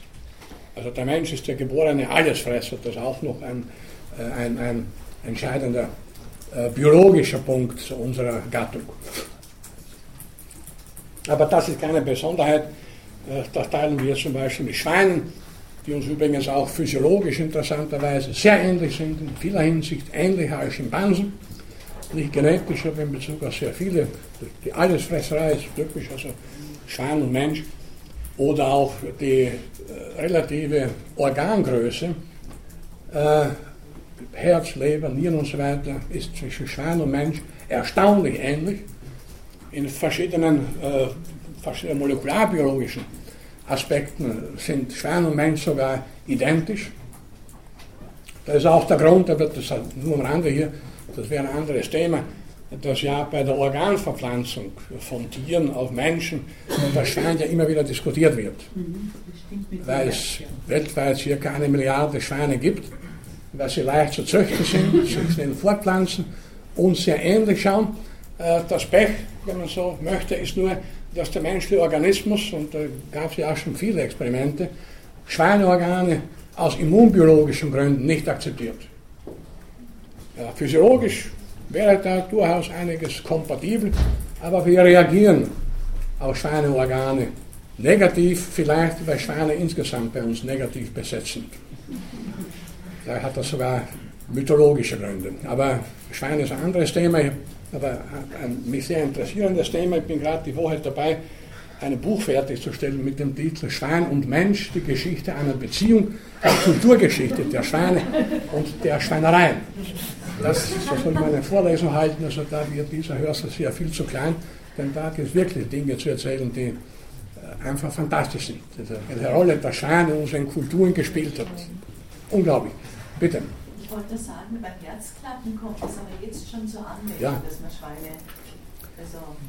Also der Mensch ist der geborene Allesfresser, das ist auch noch ein, äh, ein, ein entscheidender äh, biologischer Punkt unserer Gattung. Aber das ist keine Besonderheit. Äh, das teilen wir zum Beispiel mit Schweinen die uns übrigens auch physiologisch interessanterweise sehr ähnlich sind, in vieler Hinsicht ähnlicher als Schimpansen. Nicht genetisch, aber in Bezug auf sehr viele. Die Allesfresserei ist typisch, also Schwein und Mensch. Oder auch die äh, relative Organgröße, äh, Herz, Leber, Nieren und so weiter, ist zwischen Schwein und Mensch erstaunlich ähnlich. In verschiedenen, äh, verschiedenen molekularbiologischen Aspekten sind Schwein und Mensch sogar identisch. Das ist auch der Grund, aber das ist nur am Rande hier, das wäre ein anderes Thema, dass ja bei der Organverpflanzung von Tieren auf Menschen das Schwein ja immer wieder diskutiert wird. Weil es weltweit circa eine Milliarde Schweine gibt, weil sie leicht zu züchten sind, sich schnell fortpflanzen und sehr ähnlich schauen. Äh, das Pech, wenn man so möchte, ist nur, dass der menschliche Organismus, und da gab es ja auch schon viele Experimente, Schweineorgane aus immunbiologischen Gründen nicht akzeptiert. Ja, physiologisch wäre da durchaus einiges kompatibel, aber wir reagieren auf Schweineorgane negativ, vielleicht weil Schweine insgesamt bei uns negativ besetzt sind. Da hat das sogar mythologische Gründe. Aber Schweine ist ein anderes Thema aber ein mich sehr interessierendes Thema. Ich bin gerade die Woche dabei, ein Buch fertigzustellen mit dem Titel Schwein und Mensch, die Geschichte einer Beziehung, die Kulturgeschichte der Schweine und der Schweinereien. Das, das soll ich meine Vorlesung halten, also da wird dieser Hörsaal sehr viel zu klein, denn da gibt es wirklich Dinge zu erzählen, die äh, einfach fantastisch sind. Welche Rolle der Schweine in unseren Kulturen gespielt hat. Unglaublich. Bitte wollte sagen, bei Herzklappen kommt es aber jetzt schon zur Anwendung, ja. dass man Schweine.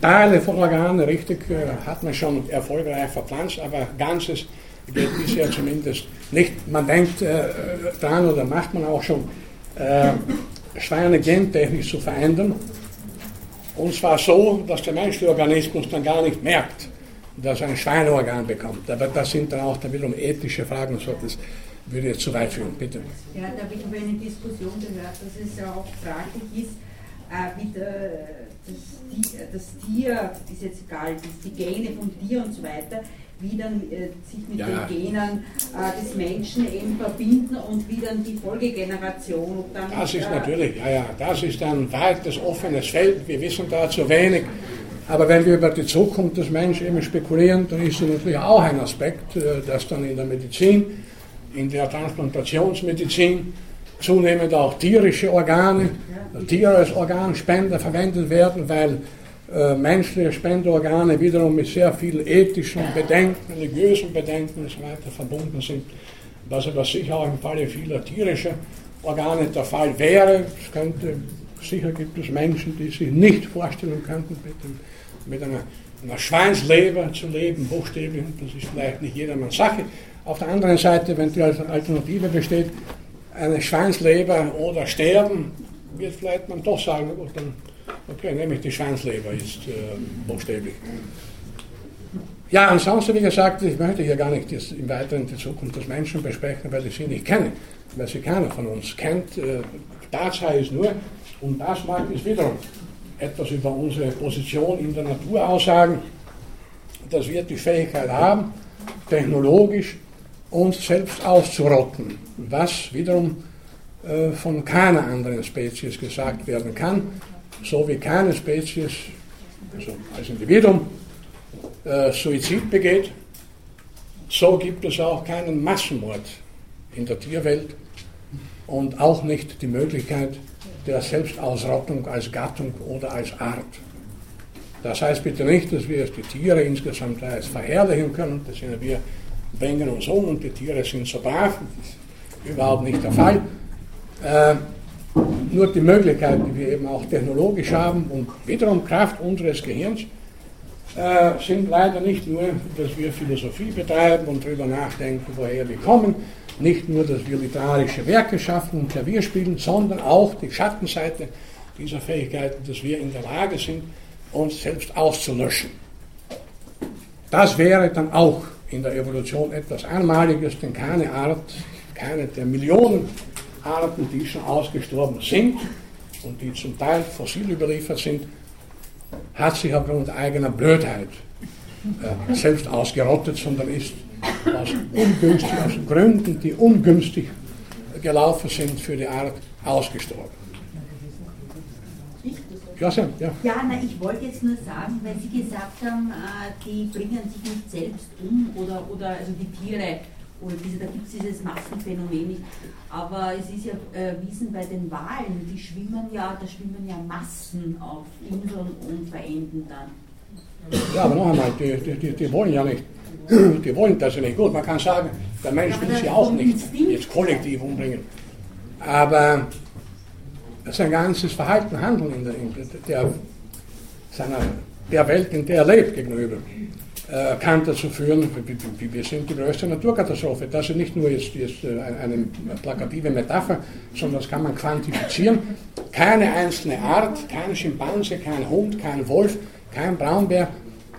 Teile von Organen, richtig, äh, hat man schon erfolgreich verpflanzt, aber Ganzes geht bisher zumindest nicht. Man denkt äh, dran oder macht man auch schon, äh, Schweine gentechnisch zu verändern. Und zwar so, dass der menschliche Organismus dann gar nicht merkt, dass er ein Schweineorgan bekommt. Aber das sind dann auch dann wiederum ethische Fragen. So das würde jetzt zu weit führen, bitte. Ja, da habe ich über eine Diskussion gehört, dass es ja auch fraglich ist, äh, wie der, das, das, Tier, ist jetzt egal, die Gene vom Tier und so weiter, wie dann äh, sich mit ja. den Genen äh, des Menschen eben verbinden und wie dann die Folgegeneration. Dann, das ist äh, natürlich, ja, ja, das ist ein weites, offenes Feld. Wir wissen da zu wenig. Aber wenn wir über die Zukunft des Menschen eben spekulieren, dann ist das natürlich auch ein Aspekt, äh, dass dann in der Medizin, in der Transplantationsmedizin, zunehmend auch tierische Organe, Tiere als Organspender verwendet werden, weil äh, menschliche Spendeorgane wiederum mit sehr vielen ethischen Bedenken, religiösen Bedenken und so weiter verbunden sind, was aber sicher auch im Falle vieler tierischer Organe der Fall wäre. Es könnte, sicher gibt es Menschen, die sich nicht vorstellen könnten, mit, dem, mit einer, einer Schweinsleber zu leben, buchstäblich. Das ist vielleicht nicht jedermanns Sache. Auf der anderen Seite, wenn die Alternative besteht, eine Schweinsleber oder sterben, wird vielleicht man doch sagen, gut, dann Okay, nämlich die Schweinsleber ist äh, buchstäblich. Ja, ansonsten, wie gesagt, ich möchte hier gar nicht im Weiteren die Zukunft des Menschen besprechen, weil ich sie nicht kenne, weil sie keiner von uns kennt. Äh, Tatsache ist nur, und das mag es wiederum etwas über unsere Position in der Natur aussagen, dass wir die Fähigkeit haben, technologisch uns selbst auszurotten, was wiederum äh, von keiner anderen Spezies gesagt werden kann so wie keine Spezies, also als Individuum, äh, Suizid begeht, so gibt es auch keinen Massenmord in der Tierwelt und auch nicht die Möglichkeit der Selbstausrottung als Gattung oder als Art. Das heißt bitte nicht, dass wir die Tiere insgesamt als verherrlichen können, das sind wir bringen uns um und die Tiere sind so brav, überhaupt nicht der Fall. Äh, nur die Möglichkeit, die wir eben auch technologisch haben und wiederum Kraft unseres Gehirns, äh, sind leider nicht nur, dass wir Philosophie betreiben und darüber nachdenken, woher wir kommen, nicht nur, dass wir literarische Werke schaffen und Klavier spielen, sondern auch die Schattenseite dieser Fähigkeiten, dass wir in der Lage sind, uns selbst auszulöschen. Das wäre dann auch in der Evolution etwas Einmaliges, denn keine Art, keine der Millionen Arten, die schon ausgestorben sind und die zum Teil fossil überliefert sind, hat sich aufgrund eigener Blödheit äh, selbst ausgerottet, sondern ist aus, aus Gründen, die ungünstig gelaufen sind für die Art, ausgestorben. Ja, ja. ja na, ich wollte jetzt nur sagen, weil Sie gesagt haben, äh, die bringen sich nicht selbst um oder, oder also die Tiere oder diese, da gibt es dieses Massenphänomen nicht. Aber es ist ja erwiesen bei den Wahlen, die schwimmen ja, da schwimmen ja Massen auf Inseln und verenden dann. Ja, aber noch einmal, die, die, die wollen ja nicht, die wollen das ja nicht. Gut, man kann sagen, der Mensch will sie auch nicht jetzt kollektiv umbringen. Aber sein ganzes Verhalten, Handeln in der, der, seiner, der Welt, in der er lebt, gegenüber, äh, kann dazu führen, wir sind die größte Naturkatastrophe. Das ist nicht nur jetzt, jetzt äh, eine plakative Metapher, sondern das kann man quantifizieren. Keine einzelne Art, kein Schimpanse, kein Hund, kein Wolf, kein Braunbär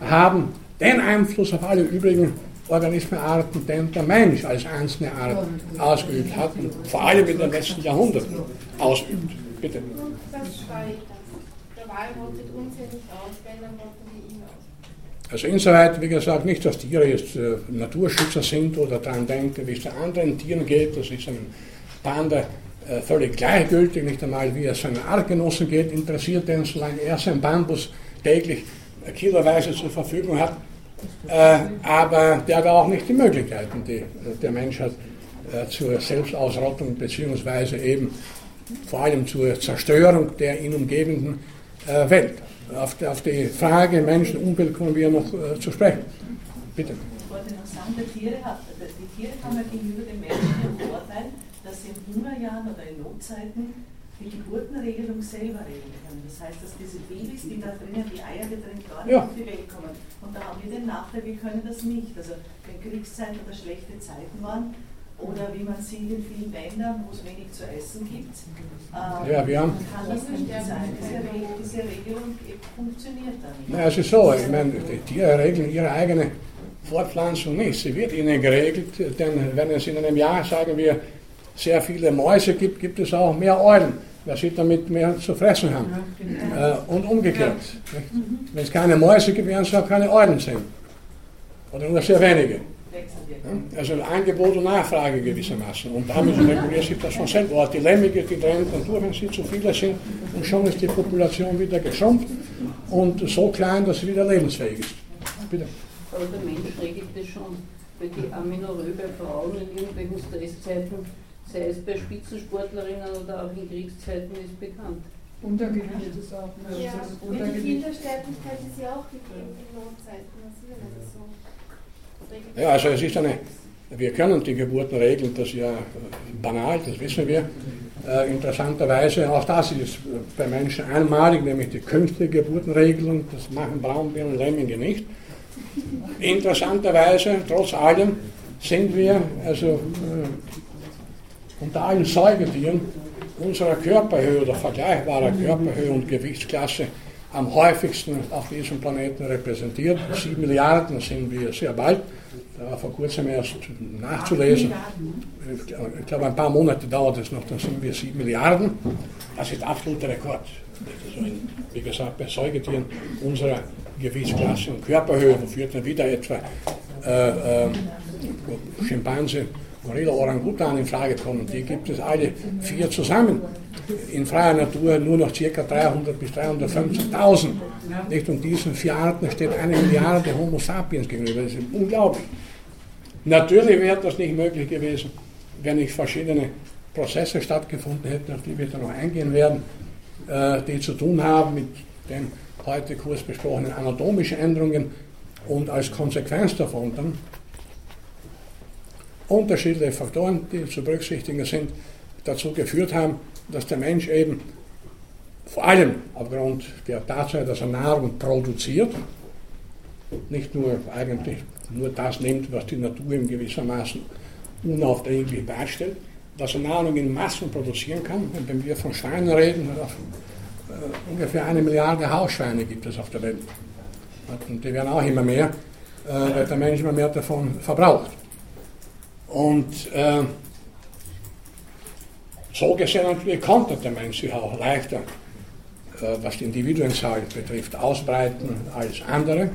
haben den Einfluss auf alle übrigen Organismenarten, den der Mensch als einzelne Art ausgeübt hat und vor allem in den letzten Jahrhunderten ausübt. Bitte. Das war Der Wahl rottet uns ja nicht aus, wenn dann rotten wir ihn aus. Also insoweit, wie gesagt, nicht, dass Tiere jetzt äh, Naturschützer sind oder daran denken, wie es den anderen Tieren geht. Das ist einem Panda äh, völlig gleichgültig, nicht einmal wie es seinen Artgenossen geht, interessiert den, solange er sein Bambus täglich äh, kiloweise zur Verfügung hat. Äh, aber der hat auch nicht die Möglichkeiten, die äh, der Mensch hat, äh, zur Selbstausrottung beziehungsweise eben vor allem zur Zerstörung der ihn umgebenden Welt. Auf die, auf die Frage Menschen, Umwelt kommen wir noch äh, zu sprechen. Bitte. Ich wollte noch sagen, die Tiere, die Tiere haben ja gegenüber den Menschen den Vorteil, dass sie in Hungerjahren oder in Notzeiten die Geburtenregelung selber regeln können. Das heißt, dass diese Babys, die da drinnen, die Eier getrennt gar nicht ja. auf die Welt kommen. Und da haben wir den Nachteil, wir können das nicht. Also wenn Kriegszeiten oder schlechte Zeiten waren, oder wie man sieht in vielen Ländern, wo es wenig zu essen gibt. Ähm, ja, wir haben. Kann das nicht sein? Diese, Regelung funktioniert dann nicht. Na, es ist so, ich meine, die Tiere regeln ihre eigene Fortpflanzung nicht. Sie wird ihnen geregelt, denn wenn es in einem Jahr, sagen wir, sehr viele Mäuse gibt, gibt es auch mehr Eulen weil sie damit mehr zu fressen haben. Äh, und umgekehrt. Wenn es keine Mäuse gibt, werden es auch keine Eulen sein. Oder nur sehr wenige. Also Angebot und Nachfrage gewissermaßen. Und damit reguliert sich das von selber. Die Lemminge, die dann durch, wenn sie zu viele sind. Und schon ist die Population wieder geschrumpft und so klein, dass sie wieder lebensfähig ist. Bitte. Aber der Mensch regelt das schon. Weil die Aminorö bei Frauen in irgendwelchen Stresszeiten, sei es bei Spitzensportlerinnen oder auch in Kriegszeiten, ist bekannt. Untergewicht ist auch. Ja, das und die Kindersterblichkeit ist ja auch gegeben in Notzeiten. Das ist ja nicht so. Ja, also es ist eine, wir können die Geburten regeln, das ist ja banal, das wissen wir. Äh, interessanterweise, auch das ist bei Menschen einmalig, nämlich die künstliche Geburtenregelung, das machen Braunbären und Lemminge nicht. Interessanterweise, trotz allem, sind wir also äh, unter allen Säugetieren unserer Körperhöhe oder vergleichbarer Körperhöhe und Gewichtsklasse am häufigsten auf diesem Planeten repräsentiert. Sieben Milliarden sind wir sehr bald. Da war vor kurzem erst nachzulesen. Ich glaube, ein paar Monate dauert es noch, dann sind wir sieben Milliarden. Das ist absoluter Rekord. Also in, wie gesagt, bei Säugetieren unserer Gewichtsklasse und Körperhöhe, wofür dann wieder etwa äh, äh, Schimpanse, Gorilla, Orangutan in Frage kommen. Die gibt es alle vier zusammen in freier Natur nur noch ca. 300 bis 350.000. Nicht? Und diesen vier Arten steht eine Milliarde Homo sapiens gegenüber. Das ist unglaublich. Natürlich wäre das nicht möglich gewesen, wenn nicht verschiedene Prozesse stattgefunden hätten, auf die wir dann noch eingehen werden, äh, die zu tun haben mit den heute kurz besprochenen anatomischen Änderungen und als Konsequenz davon dann unterschiedliche Faktoren, die zu berücksichtigen sind, dazu geführt haben, dass der Mensch eben vor allem aufgrund der Tatsache, dass er Nahrung produziert, nicht nur eigentlich nur das nimmt, was die Natur ihm gewissermaßen unaufdringlich darstellt, dass er Nahrung in Massen produzieren kann. Und wenn wir von Schweinen reden, äh, ungefähr eine Milliarde Hausschweine gibt es auf der Welt. Und die werden auch immer mehr, äh, weil der Mensch immer mehr davon verbraucht. Und äh, so gesehen natürlich konnte der Mensch sich auch leichter, äh, was die Individuenzahl betrifft, ausbreiten als andere,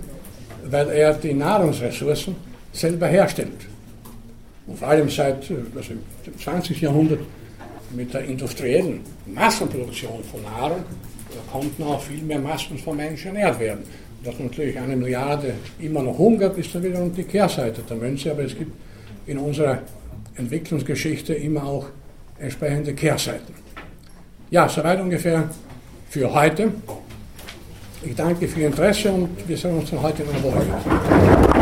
weil er die Nahrungsressourcen selber herstellt. Und vor allem seit äh, also dem 20. Jahrhundert mit der industriellen Massenproduktion von Nahrung konnten auch viel mehr Massen von Menschen ernährt werden. Dass natürlich eine Milliarde immer noch hungert, ist dann wiederum die Kehrseite der Münze, aber es gibt in unserer Entwicklungsgeschichte immer auch entsprechende Kehrseiten. Ja, soweit ungefähr für heute. Ich danke für Ihr Interesse und wir sehen uns dann heute in einer Woche.